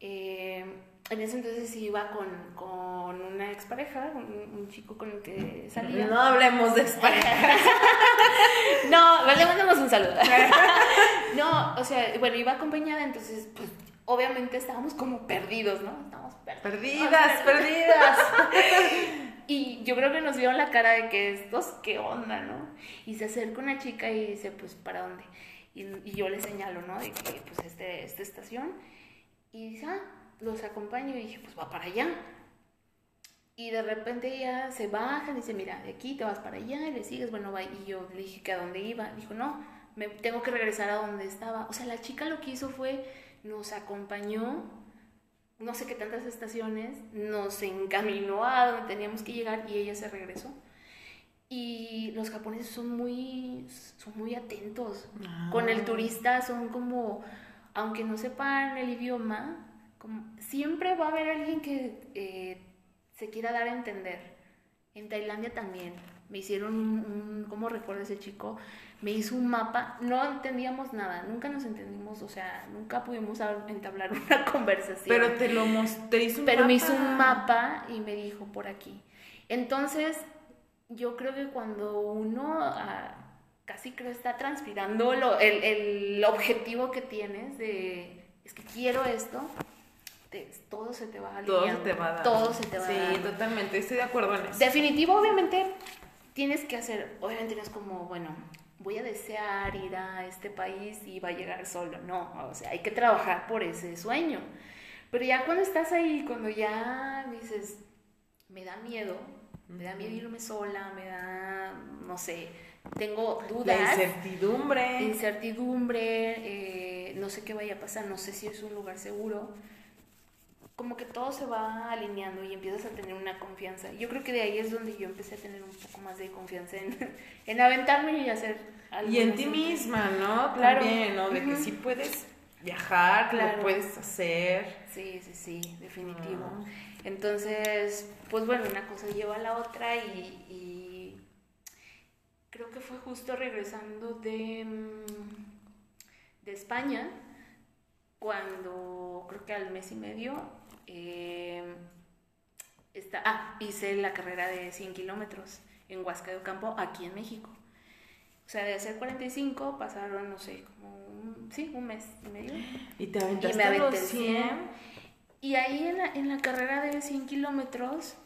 Eh, en ese entonces iba con, con una expareja, un, un chico con el que salía. No hablemos de exparejas. No, le mandamos un saludo. No, o sea, bueno, iba acompañada, entonces, pues, obviamente estábamos como perdidos, ¿no? Estábamos perdidos. Perdidas, perdidas. Y yo creo que nos vieron la cara de que estos, ¿qué onda, no? Y se acerca una chica y dice, pues, ¿para dónde? Y, y yo le señalo, ¿no? De que, pues, este, esta estación. Y dice, ah, los acompaño. Y dije, pues, va para allá. Y de repente ella se baja, dice, mira, de aquí te vas para allá y le sigues, bueno, va. Y yo le dije que a dónde iba. Dijo, no, me tengo que regresar a donde estaba. O sea, la chica lo que hizo fue, nos acompañó, no sé qué tantas estaciones, nos encaminó a donde teníamos que llegar y ella se regresó. Y los japoneses son muy, son muy atentos. Con el Ah. turista son como, aunque no sepan el idioma, como, siempre va a haber alguien que eh, se quiera dar a entender. En Tailandia también. Me hicieron un, un- ¿cómo recuerdo ese chico? Me hizo un mapa, no entendíamos nada, nunca nos entendimos, o sea, nunca pudimos entablar una conversación. Pero te lo mos- te hizo un Pero me hizo un mapa y me dijo por aquí. Entonces, yo creo que cuando uno ah, casi creo está transpirando lo- el, el objetivo que tienes de, es que quiero esto, te- todo se te va a Todo se te va a dar. Todo se te va Sí, a dar. totalmente, estoy de acuerdo en eso. Definitivo, obviamente, tienes que hacer, obviamente no es como, bueno, voy a desear ir a este país y va a llegar solo, no, o sea, hay que trabajar por ese sueño. Pero ya cuando estás ahí, cuando ya dices, me da miedo, me da miedo irme sola, me da, no sé, tengo La dudas, incertidumbre. incertidumbre, eh, no sé qué vaya a pasar, no sé si es un lugar seguro. Como que todo se va alineando y empiezas a tener una confianza. Yo creo que de ahí es donde yo empecé a tener un poco más de confianza en, en aventarme y hacer algo. Y en ti misma, ¿no? Claro. También, ¿no? De que sí puedes viajar, Claro. lo puedes hacer. Sí, sí, sí, definitivo. Ah. Entonces, pues bueno, una cosa lleva a la otra y, y creo que fue justo regresando de, mm, de España, cuando creo que al mes y medio eh, está, ah, hice la carrera de 100 kilómetros en Huasca de Ocampo, aquí en México. O sea, de hacer 45 pasaron, no sé, como un, sí, un mes y medio. Y te aventaste Y me a los aventé 100. 100. Y ahí en la, en la carrera de 100 kilómetros,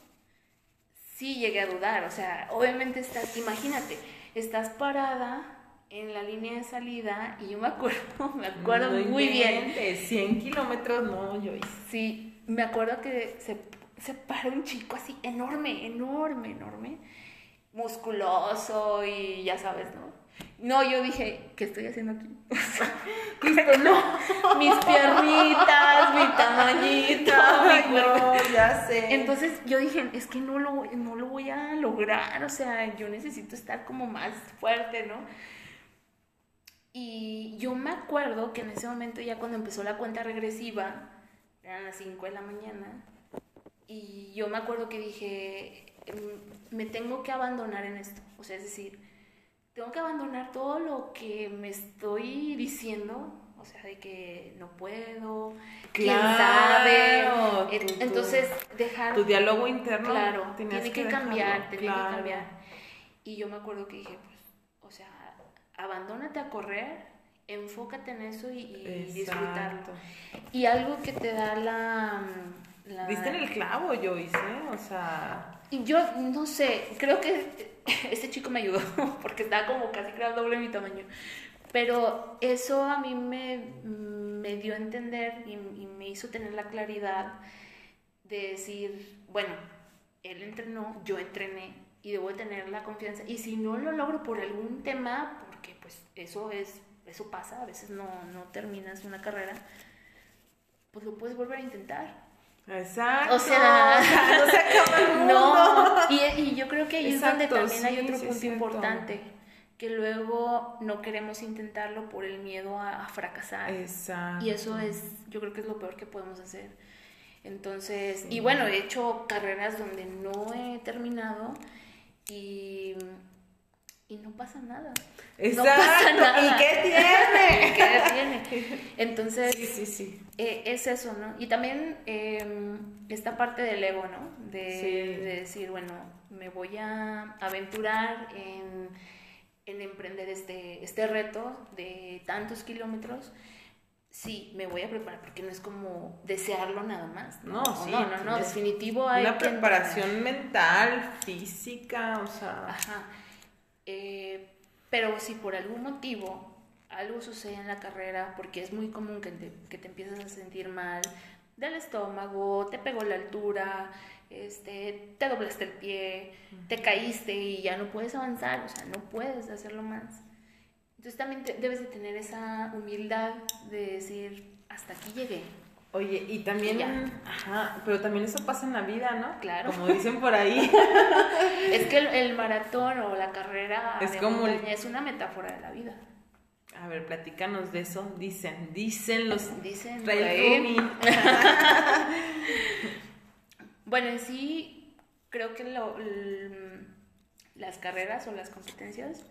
sí llegué a dudar. O sea, obviamente estás, imagínate, estás parada en la línea de salida y yo me acuerdo, me acuerdo No muy bien. inventes, 100 kilómetros, no, yo hice. Sí, me acuerdo que se, se paró un chico así enorme, enorme, enorme, musculoso y ya sabes, ¿no? No, yo dije, ¿qué estoy haciendo aquí? Cristo, no. Mis piernitas, mi tamañito, Ay, mi no, ya sé. Entonces yo dije, es que no lo, no lo voy a lograr, o sea, yo necesito estar como más fuerte, ¿no? Y yo me acuerdo que en ese momento ya cuando empezó la cuenta regresiva, eran las 5 de la mañana, y yo me acuerdo que dije, "Em, me tengo que abandonar en esto, o sea, es decir, tengo que abandonar todo lo que me estoy diciendo, o sea, de que no puedo, quién sabe. Claro, En- tu- Entonces, dejar... tu diálogo interno. Claro, tiene que, dejarlo, cambiar, tiene claro. que cambiar. Y yo me acuerdo que dije, pues, o sea, abandónate a correr, enfócate en eso y, y disfrutarlo. Y algo que te da la... la- Diste en el clavo, Joyce, ¿eh? O sea, Y yo no sé, creo que este chico me ayudó porque estaba como casi creo doble de mi tamaño. Pero eso a mí me, me dio a entender y, y me hizo tener la claridad de decir, bueno, él entrenó, yo entrené y debo de tener la confianza. Y si no lo logro por algún tema, porque pues eso es, eso pasa, a veces no, no terminas una carrera, pues lo puedes volver a intentar. exacto. O sea, no se acaba el mundo. No, y, y yo creo que ahí Exacto, es donde también hay sí, otro sí punto importante, que luego no queremos intentarlo por el miedo a, a fracasar. Exacto. Y eso es, yo creo que es lo peor que podemos hacer. Entonces, y bueno, he hecho carreras donde no he terminado y, y no pasa nada. Exacto. No pasa nada. ¿Y qué tiene? ¿Qué tiene? Entonces, Sí, sí, sí. eh, es eso, ¿no? Y también eh, esta parte del ego, ¿no? De, Sí. de decir, bueno, me voy a aventurar en, en emprender este, este reto de tantos kilómetros. Sí, me voy a preparar porque no es como desearlo nada más. No, O sí, No, no, no, definitivo hay Una preparación mental, física, o sea. Ajá. Eh, pero si por algún motivo algo sucede en la carrera, porque es muy común que te, que te empiezas a sentir mal, del estómago, te pegó la altura, este, te doblaste el pie, te caíste y ya no puedes avanzar, o sea, no puedes hacerlo más. Entonces también debes de tener esa humildad de decir, hasta aquí llegué. Oye, y también, ajá, pero también eso pasa en la vida, ¿no? Claro. Como dicen por ahí. es que el, maratón o la carrera es como es una metáfora de la vida. A ver, platícanos de eso. Dicen, dicen los. Dicen. bueno, en sí, creo que lo, las carreras o las competencias,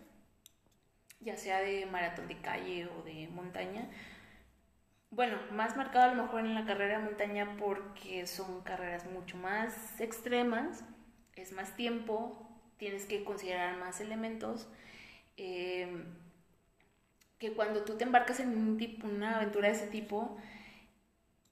ya sea de maratón de calle o de montaña, bueno, más marcado a lo mejor en la carrera de montaña porque son carreras mucho más extremas, es más tiempo, tienes que considerar más elementos. Eh, que cuando tú te embarcas en un tipo, una aventura de ese tipo,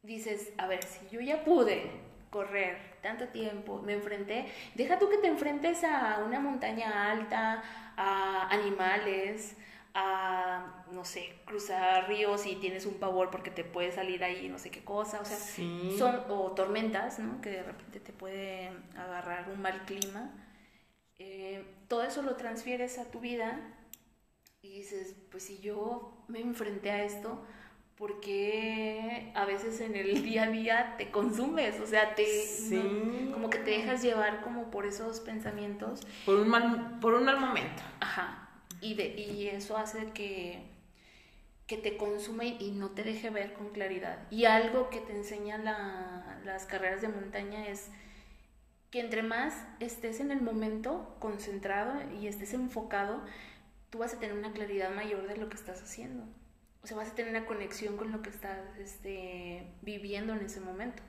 dices, a ver, si yo ya pude correr tanto tiempo, me enfrenté, deja tú que te enfrentes a una montaña alta, a animales, a, no sé, cruzar ríos y tienes un pavor porque te puede salir ahí no sé qué cosa, o sea, son, o tormentas, ¿no? Que de repente te puede agarrar un mal clima. Eh, todo eso lo transfieres a tu vida y dices, pues si yo me enfrenté a esto, ¿por qué a veces en el día a día te consumes? O sea, te como que te dejas llevar como por esos pensamientos. Por un mal, por un mal momento. Ajá. Y, de, y eso hace que, que te consume y no te deje ver con claridad. Y algo que te enseña la, las carreras de montaña es que entre más estés en el momento concentrado y estés enfocado, tú vas a tener una claridad mayor de lo que estás haciendo. O sea, vas a tener una conexión con lo que estás este, viviendo en ese momento.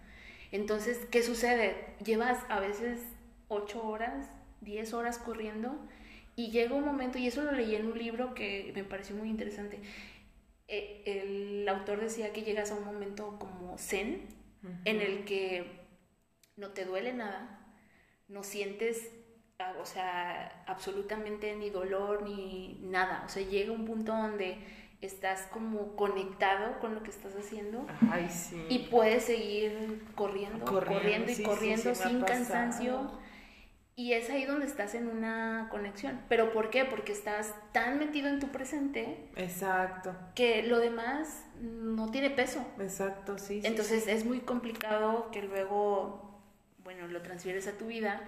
Entonces, ¿qué sucede? Llevas a veces 8 horas, 10 horas corriendo y llega un momento, y eso lo leí en un libro que me pareció muy interesante. Eh, el autor decía que llegas a un momento como zen, en el que no te duele nada, no sientes, ah, o sea, absolutamente ni dolor ni nada. O sea, llega un punto donde estás como conectado con lo que estás haciendo y puedes seguir corriendo, corriendo, y corriendo sin cansancio y es ahí donde estás en una conexión. ¿Pero por qué? Porque estás tan metido en tu presente. Exacto. Que lo demás no tiene peso. Exacto, sí. Entonces es muy complicado que luego, bueno, lo transfieres a tu vida.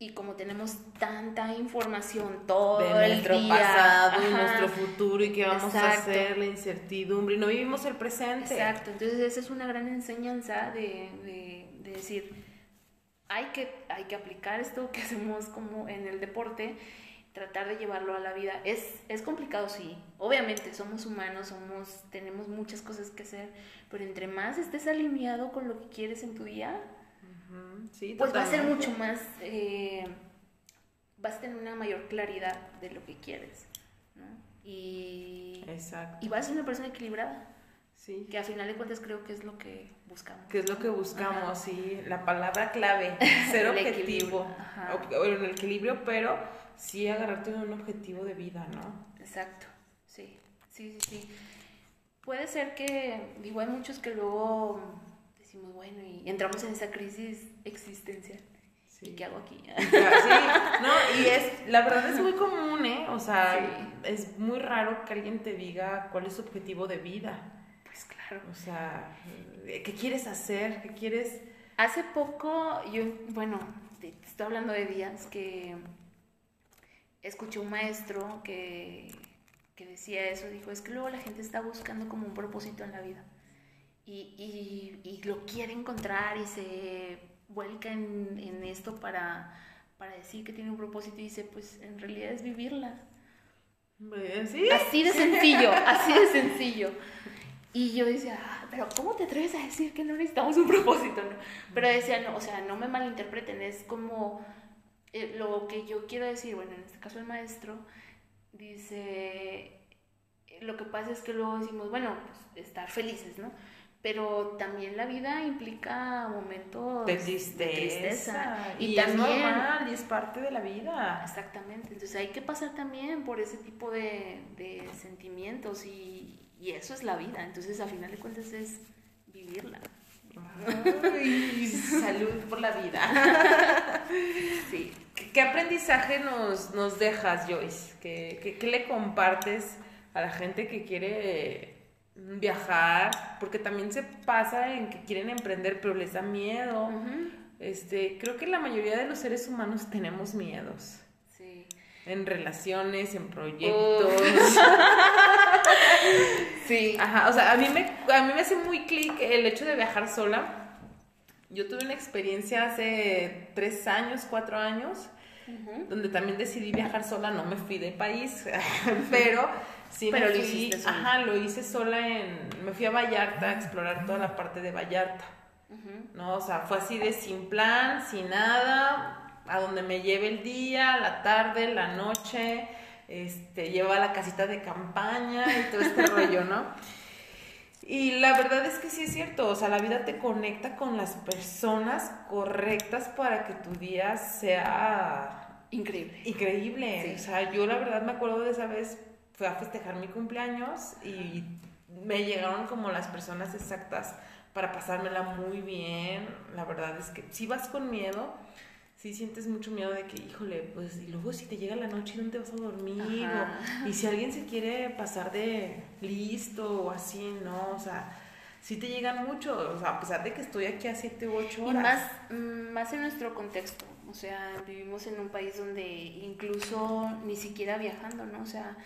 Y como tenemos tanta información todo de el nuestro pasado y nuestro futuro y qué vamos a hacer, la incertidumbre, y no vivimos el presente. Exacto, entonces esa es una gran enseñanza de, de, de decir, hay que, hay que aplicar esto que hacemos como en el deporte, tratar de llevarlo a la vida. Es, es complicado, sí. Obviamente somos humanos, somos, tenemos muchas cosas que hacer, pero entre más estés alineado con lo que quieres en tu día, pues va a ser mucho más, eh, vas a tener una mayor claridad de lo que quieres. Y, y vas a ser una persona equilibrada. Sí. Que a final de cuentas creo que es lo que buscamos. Que es lo que buscamos, sí. La palabra clave, ser objetivo. Bueno, el equilibrio, pero sí agarrarte un objetivo de vida, ¿no? Exacto, sí. Sí, sí, sí. Puede ser que, digo, hay muchos que luego decimos, bueno, y entramos en esa crisis existencial. Sí. ¿Y qué hago aquí? Sí, no, y es, la verdad es muy común, ¿eh? O sea, es muy raro que alguien te diga cuál es su objetivo de vida. O sea, ¿qué quieres hacer? ¿Qué quieres...? Hace poco, yo, bueno, te estoy hablando de días que escuché un maestro que, que, decía eso, dijo, es que luego la gente está buscando como un propósito en la vida y, y, y lo quiere encontrar y se vuelca en, en esto para, para, decir que tiene un propósito y dice, pues en realidad es vivirla. ¿Sí? Así de sencillo, así de sencillo. Y yo decía, ah, pero ¿cómo te atreves a decir que no necesitamos un propósito? No? Pero decía, no, o sea, no me malinterpreten, es como eh, lo que yo quiero decir, bueno, en este caso el maestro dice, lo que pasa es que luego decimos, bueno, pues estar felices, ¿no? Pero también la vida implica momentos de tristeza. y, también, es normal y es parte de la vida. Exactamente. Entonces hay que pasar también por ese tipo de, de sentimientos y, y eso es la vida. Entonces, a final de cuentas, es vivirla. salud por la vida. Sí. ¿Qué aprendizaje nos, nos dejas, Joyce? ¿Qué, qué, qué le compartes a la gente que quiere viajar? Porque también se pasa en que quieren emprender, pero les da miedo. Este, creo que la mayoría de los seres humanos tenemos miedos. En relaciones, en proyectos. Sí. Ajá, o sea, a mí me, a mí me hace muy clic el hecho de viajar sola. Yo tuve una experiencia hace tres años, cuatro años, Ujú. donde también decidí viajar sola, no me fui de país, pero sí Pero me lo fui, ajá, lo hice sola en, me fui a Vallarta a explorar toda la parte de Vallarta. ¿no? O sea, fue así de sin plan, sin nada, a donde me lleve el día, la tarde, la noche, este, lleva la casita de campaña y todo este rollo, ¿no? Y la verdad es que sí es cierto, o sea, la vida te conecta con las personas correctas para que tu día sea Increíble. increíble. Sí. O sea, yo la verdad me acuerdo de esa vez, fui a festejar mi cumpleaños y me llegaron como las personas exactas para pasármela muy bien. La verdad es que si vas con miedo, sí sientes mucho miedo de que, híjole, pues, y luego si te llega la noche, ¿dónde vas a dormir? O- y si alguien se quiere pasar de listo o así, ¿no? O sea, sí te llegan mucho, o sea, a pesar de que estoy aquí a 7 u 8 Y horas. más, mm, más en nuestro contexto, o sea, vivimos en un país donde incluso ni siquiera viajando, ¿no? O sea,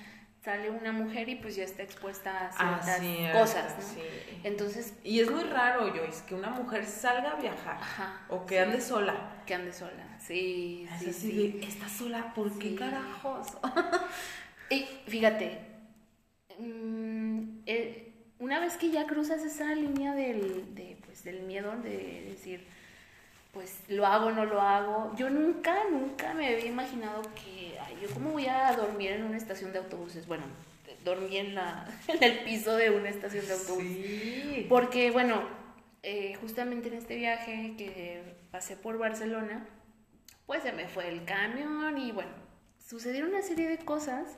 sale una mujer y pues ya está expuesta a Ah, ciertas cosas, ¿no? sí. Entonces, Y es muy raro, Joyce, que una mujer salga a viajar ajá, o que sí, ande sola. que ande sola, sí, Es sí, así sí. de, ¿estás sola? ¿Por qué carajos? Y fíjate, mm, eh, una vez que ya cruzas esa línea del, de, pues, del miedo de decir, pues lo hago o no lo hago, yo nunca, nunca me había imaginado que, ay, yo cómo voy a dormir en una estación de autobuses. Bueno, dormí en, la, en el piso de una estación de autobuses. Sí. Porque, bueno, eh, justamente en este viaje que pasé por Barcelona, pues se me fue el camión y bueno, sucedieron una serie de cosas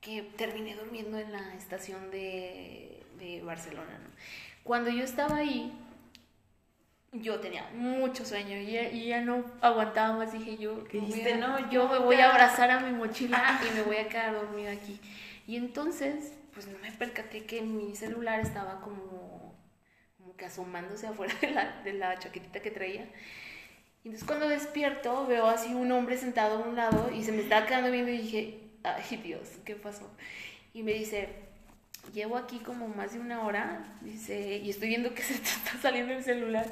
que terminé durmiendo en la estación de, de Barcelona. ¿no? Cuando yo estaba ahí, yo tenía mucho sueño y ya, y ya no aguantaba más. Dije yo, ¿Qué me voy dijiste? a- No, yo me voy a abrazar a mi mochila y me voy a quedar dormida aquí. Y entonces, pues no me percaté que mi celular estaba como, como que asomándose afuera de la, de la chaquetita que traía. Y entonces cuando despierto veo así un hombre sentado a un lado y se me estaba quedando viendo y dije, ay Dios, ¿qué pasó? Y me dice, llevo aquí como más de una hora, dice, y estoy viendo que se te está saliendo el celular.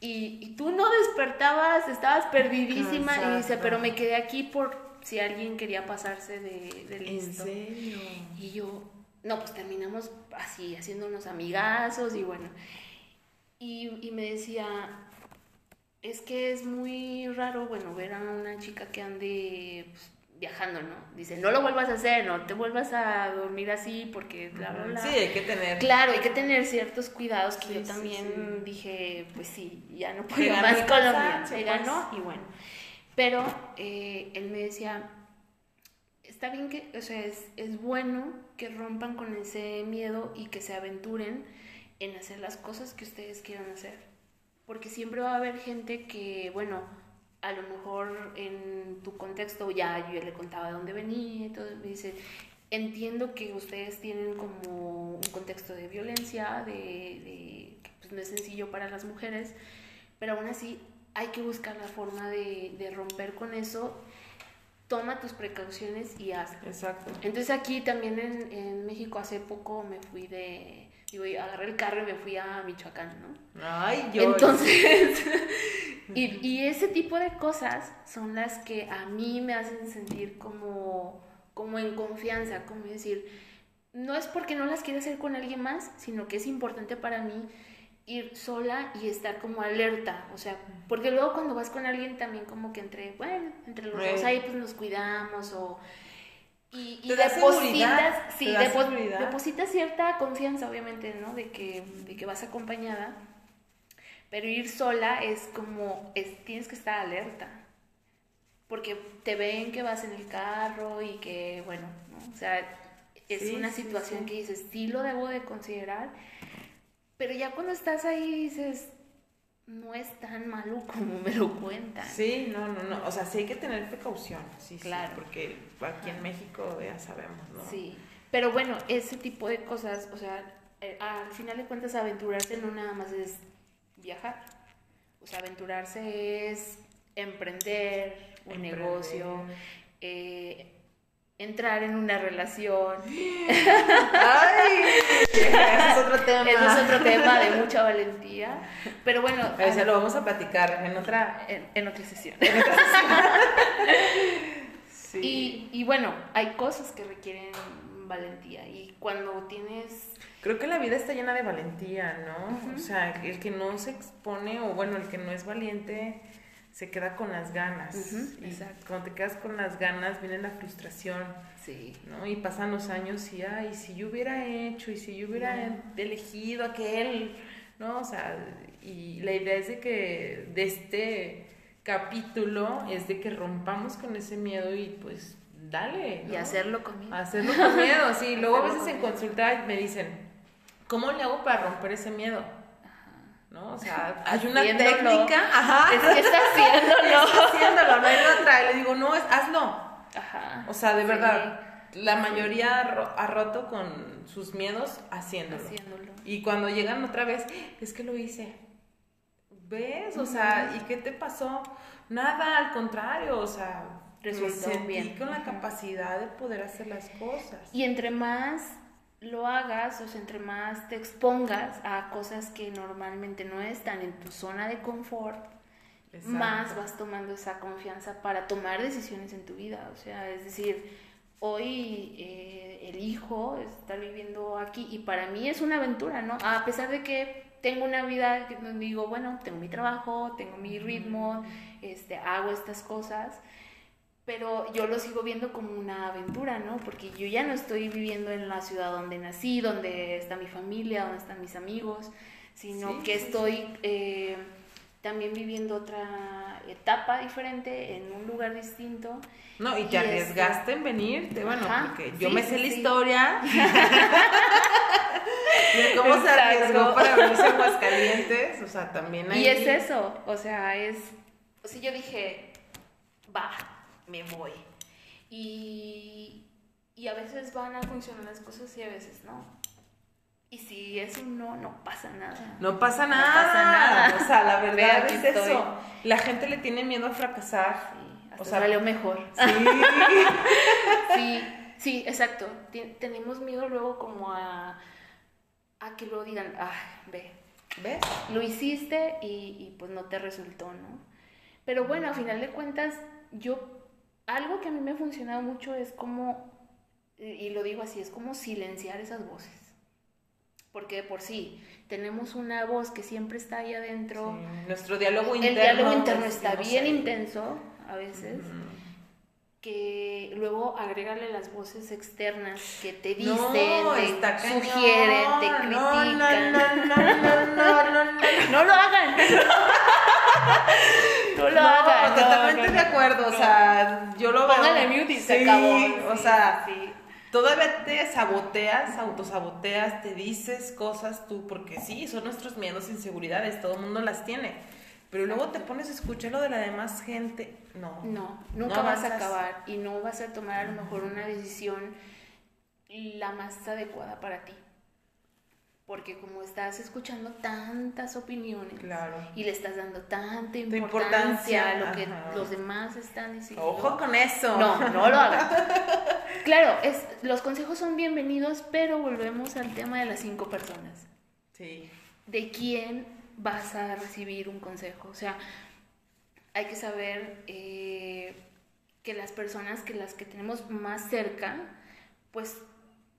Y, y tú no despertabas, estabas perdidísima. Y dice, pero me quedé aquí por si alguien quería pasarse de, de ¿En listo. serio? Y yo, no, pues terminamos así, haciéndonos amigazos y bueno. Y, y me decía, es que es muy raro, bueno, ver a una chica que ande pues, viajando, ¿no? Dice, no lo vuelvas a hacer, no te vuelvas a dormir así porque bla, bla, bla. Sí, hay que tener. Claro, hay que tener ciertos cuidados que Sí, yo también sí. dije, pues sí, ya no puedo más cansancio, Se pues. ganó y bueno. Pero eh, él me decía, está bien que, o sea, es, es bueno que rompan con ese miedo y que se aventuren en hacer las cosas que ustedes quieran hacer. Porque siempre va a haber gente que, bueno, a lo mejor en tu contexto ya yo le contaba de dónde venía todo, me dice, entiendo que ustedes tienen como un contexto de violencia, de, de que pues, no es sencillo para las mujeres, pero aún así hay que buscar la forma de, de romper con eso. Toma tus precauciones y hazlo. Exacto. Entonces aquí también en, en México hace poco me fui de, digo, agarré el carro y me fui a Michoacán, ¿no? Ay, yo. Entonces, y, y ese tipo de cosas son las que a mí me hacen sentir como, como en confianza, como decir, no es porque no las quiero hacer con alguien más, sino que es importante para mí ir sola y estar como alerta, o sea, porque luego cuando vas con alguien también como que entre, bueno, entre los dos ahí pues nos cuidamos o... Y, depositas, sí, te da depo- seguridad. depositas cierta confianza, obviamente, ¿no? De que, de que vas acompañada. Pero ir sola es como, es, tienes que estar alerta. Porque te ven que vas en el carro y que, bueno, ¿no? o sea, es Sí, una sí, situación sí. que dices, sí lo debo de considerar. Pero ya cuando estás ahí dices, no es tan malo como me lo cuentan. Sí, no, no, no. O sea, sí hay que tener precaución. Sí, claro. porque aquí en México ya sabemos, ¿no? Sí. Pero bueno, ese tipo de cosas, o sea, eh, al final de cuentas aventurarse no nada más es viajar. O sea, aventurarse es emprender un negocio, eh, entrar en una relación. ¡Ay! ese es otro tema. Ese es otro tema de mucha valentía. Pero bueno. Eso lo vamos a platicar en otra, en, otra sesión. sí. y, y bueno, hay cosas que requieren valentía. Y cuando tienes... Creo que la vida está llena de valentía, ¿no? O sea, el que no se expone, o bueno, el que no es valiente se queda con las ganas. exacto. Cuando te quedas con las ganas viene la frustración. Sí. ¿no? Y pasan los años y, ay, si yo hubiera hecho, y si yo hubiera elegido aquel, ¿no? O sea, y la idea es de que de este capítulo es de que rompamos con ese miedo y pues dale. Y hacerlo con miedo. Hacerlo con miedo, sí. Luego a veces en consulta me dicen, ¿cómo le hago para romper ese miedo? ¿no? O sea, hay una técnica, ajá. Es que está haciéndolo. Está haciéndolo, no hay otra. Y le digo, no, hazlo. Ajá. O sea, de verdad, la mayoría ha roto con sus miedos haciéndolo. haciéndolo. Y cuando llegan otra vez, es que lo hice. ¿Ves? O sea, ¿y qué te pasó? Nada, al contrario, o sea, resultó bien. con la capacidad de poder hacer las cosas. Y entre más lo hagas, o sea, entre más te expongas a cosas que normalmente no están en tu zona de confort, más vas tomando esa confianza para tomar decisiones en tu vida. O sea, es decir, hoy eh, elijo estar viviendo aquí y para mí es una aventura, ¿no? A pesar de que tengo una vida que digo, bueno, tengo mi trabajo, tengo mi ritmo, este, hago estas cosas pero yo lo sigo viendo como una aventura, ¿no? Porque yo ya no estoy viviendo en la ciudad donde nací, donde está mi familia, donde están mis amigos, sino que estoy eh, también viviendo otra etapa diferente en un lugar distinto. No, y te arriesgaste en venirte, bueno, porque yo me sé la historia de cómo se arriesgó para venirse a Aguascalientes, o sea, también hay... Y es eso, o sea, es... O sea, yo dije, va, me voy. Y, y a veces van a funcionar las cosas y a veces no. Y si es un no, no pasa nada. No pasa nada. No pasa nada. O sea, la verdad es eso. La gente le tiene miedo a fracasar. o sea, salió mejor. Sí. sí, sí, exacto. tenemos miedo luego como a, a que luego digan, ah, ve. ¿Ves? Lo hiciste y, y pues no te resultó, ¿no? Pero bueno, a final de cuentas, yo algo que a mí me ha funcionado mucho es como, y lo digo así, es como silenciar esas voces. Porque por sí tenemos una voz que siempre está ahí adentro. Nuestro diálogo interno. El diálogo interno está bien intenso a veces. Que luego agrégale las voces externas que te dicen, te sugieren, te critican. No, no, no, no, no, no, no, no, no lo hagan. no lo hagas. Totalmente de acuerdo, o sea, yo lo Póngale veo. mute y se acabó. o sea, todavía te saboteas, autosaboteas, te dices cosas tú, porque sí, son nuestros miedos, inseguridades, todo el mundo las tiene. Pero luego te pones a escuchar lo de la demás gente. No. No, nunca vas a acabar y no vas a tomar a lo mejor una decisión la más adecuada para ti porque como estás escuchando tantas opiniones y le estás dando tanta importancia, a lo que los demás están diciendo. Ojo con eso. No, no lo hagas. claro, es, los consejos son bienvenidos, pero volvemos al tema de las cinco personas. Sí. ¿De quién vas a recibir un consejo? O sea, hay que saber eh, que las personas que las que tenemos más cerca, pues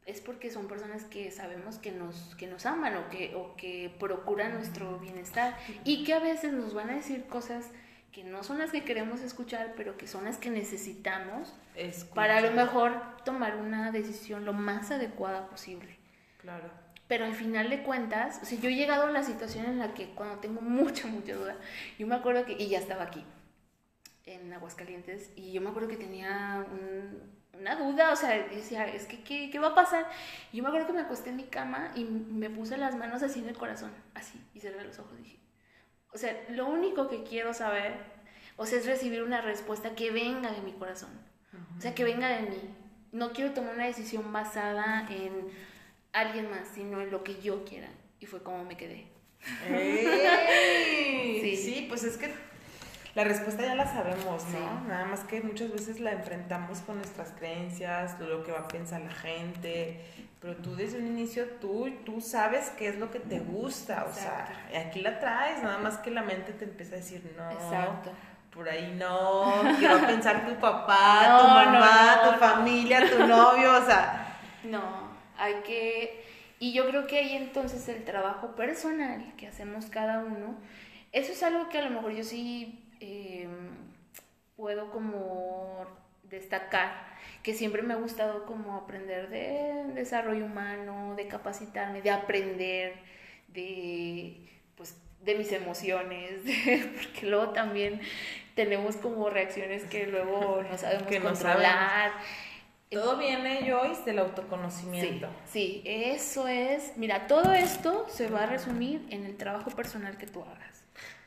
es porque son personas que sabemos que nos, que nos aman o que, o que procuran nuestro bienestar y que a veces nos van a decir cosas que no son las que queremos escuchar, pero que son las que necesitamos para a lo mejor tomar una decisión lo más adecuada posible. Claro. Pero al final de cuentas, o sea, yo he llegado a la situación en la que cuando tengo mucha, mucha duda, yo me acuerdo que, y ya estaba aquí, en Aguascalientes, y yo me acuerdo que tenía un, una duda, o sea, decía, es que, ¿qué, ¿qué, va a pasar? Y yo me acuerdo que me acosté en mi cama y me puse las manos así en el corazón, así, y cerré los ojos y dije, O sea, lo único que quiero saber, o sea, es recibir una respuesta que venga de mi corazón. O sea, que venga de mí. No quiero tomar una decisión basada en alguien más, sino en lo que yo quiera. Y fue como me quedé. sí. sí, pues es que la respuesta ya la sabemos, ¿no? Nada más que muchas veces la enfrentamos con nuestras creencias, lo que va a pensar la gente, pero tú desde un inicio tú, tú sabes qué es lo que te gusta, o sea, aquí la traes, nada más que la mente te empieza a decir, no, Exacto. por ahí no, quiero pensar tu papá, tu mamá, tu familia, tu novio, o sea. No, hay que, y yo creo que ahí entonces el trabajo personal que hacemos cada uno, eso es algo que a lo mejor yo sí Em, puedo como destacar que siempre me ha gustado como aprender de desarrollo humano, de capacitarme, de aprender, de pues de mis emociones, porque luego también tenemos como reacciones que luego no sabemos controlar. todo viene, Joyce, del autoconocimiento. sí, eso es. Mira, todo esto se va a resumir en el trabajo personal que tú hagas.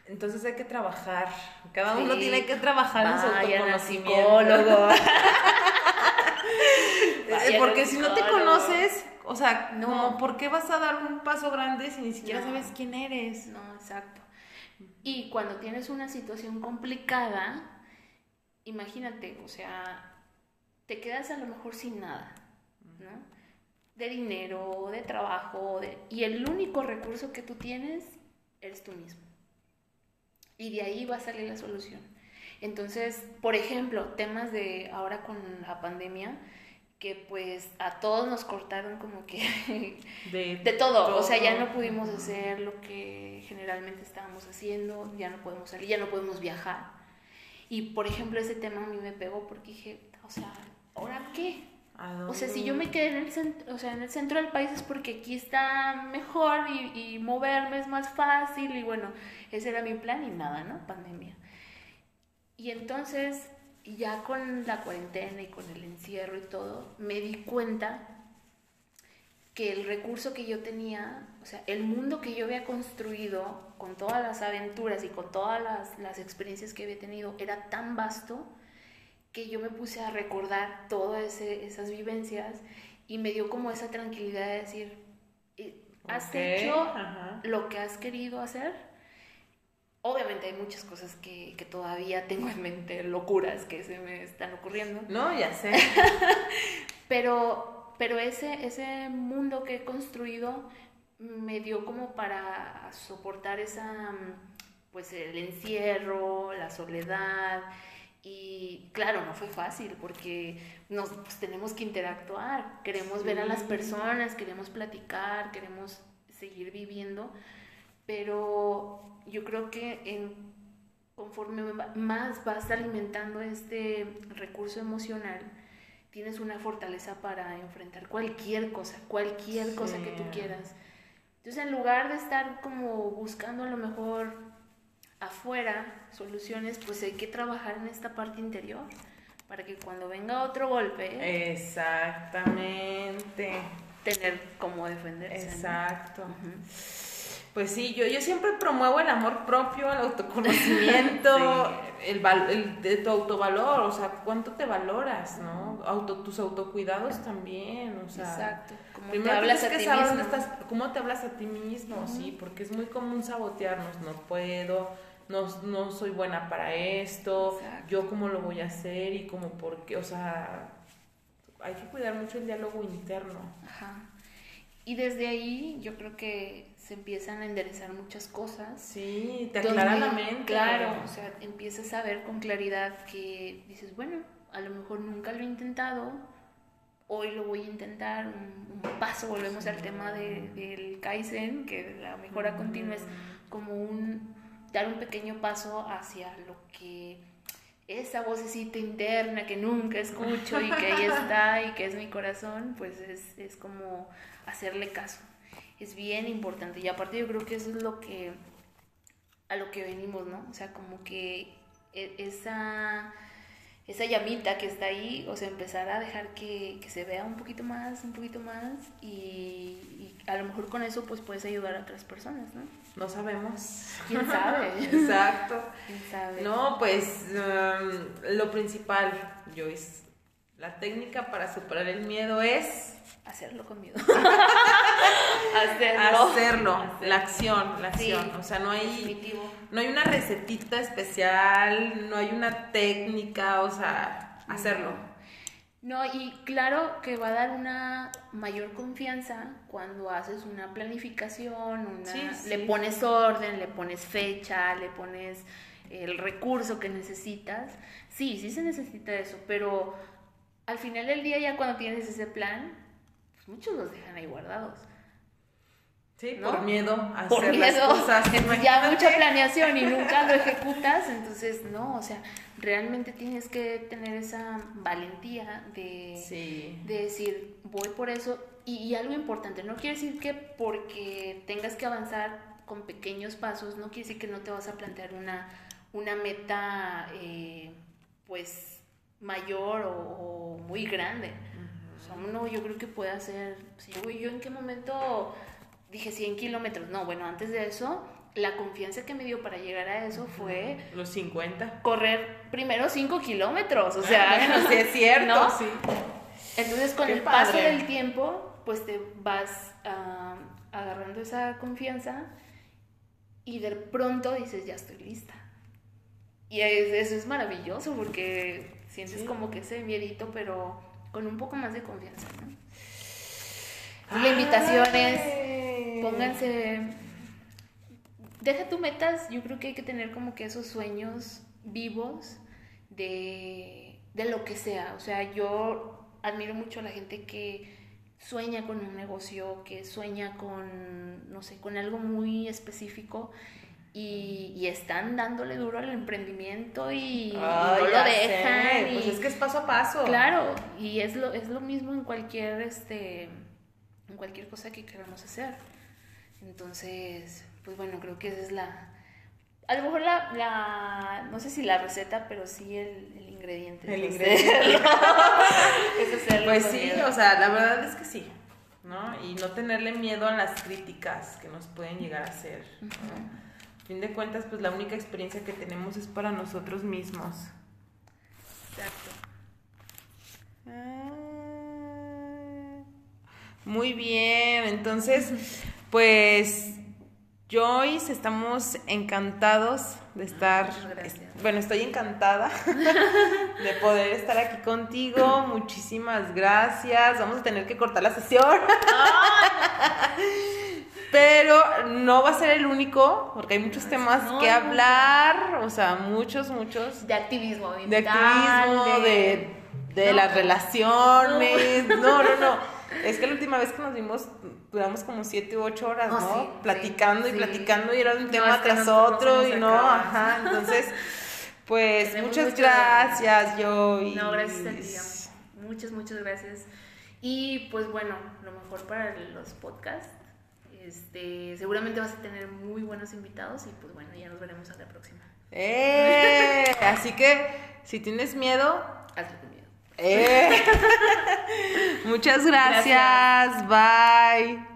Entonces hay que trabajar. Cada uno tiene que trabajar en su autoconocimiento. Porque si no te conoces, o sea, no. ¿por qué vas a dar un paso grande si ni siquiera sabes quién eres? No, exacto. Y cuando tienes una situación complicada, imagínate, o sea, te quedas a lo mejor sin nada, ¿no? De dinero, de trabajo, de... y el único recurso que tú tienes eres tú mismo. Y de ahí va a salir la solución. Entonces, por ejemplo, temas de ahora con la pandemia, que pues a todos nos cortaron como que de, todo. o sea, ya no pudimos hacer lo que generalmente estábamos haciendo, ya no podemos salir, ya no podemos viajar. Y por ejemplo, ese tema a mí me pegó porque dije, o sea, ¿ahora qué? O sea, si yo me quedé en el centro, o sea, en el centro del país es porque aquí está mejor y, y, moverme es más fácil y bueno, ese era mi plan y nada, ¿no? Pandemia. Y entonces, ya con la cuarentena y con el encierro y todo, me di cuenta que el recurso que yo tenía, o sea, el mundo que yo había construido con todas las aventuras y con todas las, las experiencias que había tenido, era tan vasto que yo me puse a recordar todas esas vivencias y me dio como esa tranquilidad de decir, eh, ¿has hecho lo que has querido hacer? Obviamente hay muchas cosas que, que, todavía tengo en mente, locuras que se me están ocurriendo. No, ya sé. pero pero ese, ese mundo que he construido me dio como para soportar esa, pues el encierro, la soledad, y claro, no fue fácil porque nos pues, tenemos que interactuar, queremos ver a las personas, queremos platicar, queremos seguir viviendo, pero yo creo que en, conforme más vas alimentando este recurso emocional, tienes una fortaleza para enfrentar cualquier cosa, cualquier cosa que tú quieras. Entonces, en lugar de estar como buscando a lo mejor afuera soluciones, pues hay que trabajar en esta parte interior para que cuando venga otro golpe. Exactamente. Tener cómo defenderse. Exacto. Pues sí, yo, yo siempre promuevo el amor propio, el autoconocimiento, el, el, de tu autovalor, o sea, cuánto te valoras, ¿no? Auto, tus autocuidados también, o sea. Exacto. ¿Cómo te hablas a ti mismo? Estás, cómo te hablas a ti mismo, sí, porque es muy común sabotearnos, no puedo, no, no soy buena para esto, yo cómo lo voy a hacer y cómo por qué, o sea, hay que cuidar mucho el diálogo interno. Ajá. Y desde ahí yo creo que se empiezan a enderezar muchas cosas. Sí, te aclara la mente. Claro, o sea, empiezas a ver con claridad que dices, bueno, a lo mejor nunca lo he intentado, hoy lo voy a intentar, un, paso, volvemos al tema de, del Kaizen, que la mejora continua es como un dar un pequeño paso hacia lo que esa vocecita interna que nunca escucho y que ahí está y que es mi corazón, pues es, es como hacerle caso. Es bien importante y aparte yo creo que eso es lo que a lo que venimos, ¿no? O sea, como que e, esa, esa llamita que está ahí, o sea, empezar a dejar que, que se vea un poquito más, un poquito más y, y a lo mejor con eso pues puedes ayudar a otras personas, ¿no? No sabemos. ¿Quién sabe? Exacto. ¿Quién sabe? No, pues um, lo principal, Joyce, la técnica para superar el miedo es Hacerlo con miedo. hacerlo. Hacerlo. la acción, la Sí, acción. O sea, no hay, Definitivo. no hay una recetita especial, no hay una técnica, o sea, hacerlo. No, y claro que va a dar una mayor confianza cuando haces una planificación, una, Sí, sí. le pones orden, le pones fecha, le pones el recurso que necesitas. Sí, sí se necesita eso, pero al final del día ya cuando tienes ese plan, pues muchos los dejan ahí guardados. Sí, ¿no? por miedo a Por hacer miedo. las cosas. Entonces, ya mucha planeación y nunca lo ejecutas, entonces no, o sea, realmente tienes que tener esa valentía de, Sí. de decir, voy por eso. Y, y algo importante, no quiere decir que porque tengas que avanzar con pequeños pasos, no quiere decir que no te vas a plantear una, una meta, eh, pues, mayor o, o muy grande. Sea, uno yo creo que puede hacer, si yo, yo en qué momento dije 100 kilómetros, no, bueno, antes de eso, la confianza que me dio para llegar a eso fue Los 50. correr primero 5 kilómetros, o sea, bueno, sí es cierto, ¿no? sí. Entonces con Qué el paso del tiempo, pues te vas ah, agarrando esa confianza y de pronto dices, ya estoy lista. Y es- eso es maravilloso porque sientes Sí. como que ese miedito, pero con un poco más de confianza, ¿no? Entonces, la invitación es, pónganse, deja tus metas, yo creo que hay que tener como que esos sueños vivos de, de lo que sea. O sea, yo admiro mucho a la gente que sueña con un negocio, que sueña con, no sé, con algo muy específico y, y están dándole duro al emprendimiento y, no lo dejan. y- Pues es que es paso a paso. Claro, y es lo, es lo mismo en cualquier, este, en cualquier cosa que queramos hacer. Entonces, pues bueno, creo que esa es la, a lo mejor la, la no sé si la receta, pero sí el, el ingrediente. El ingrediente. es Pues sí, miedo. o sea, la verdad es que sí, ¿no? Y no tenerle miedo a las críticas que nos pueden llegar a hacer. Fin de cuentas, pues la única experiencia que tenemos es para nosotros mismos. Exacto. Ah. Muy bien, entonces, pues Joyce, estamos encantados de estar, gracias. bueno, estoy encantada de poder estar aquí contigo, muchísimas gracias, vamos a tener que cortar la sesión. Pero no va a ser el único, porque hay muchos temas No, que hablar, o sea, muchos, muchos De activismo de activismo, de, de No. las relaciones. No. no, no, Es que la última vez que nos vimos duramos como siete u ocho horas, Oh, ¿no? sí, platicando sí, y sí. platicando y era un tema tras otro y no, ajá. Entonces, pues Tenemos muchas gracias, yo. No, gracias a ti. Muchas, muchas gracias. Y pues bueno, lo mejor para los podcasts. Este, seguramente vas a tener muy buenos invitados y pues bueno, ya nos veremos a la próxima. ¡Eh! Así que, si tienes miedo, Hazlo con miedo. ¡eh! Muchas gracias. Bye.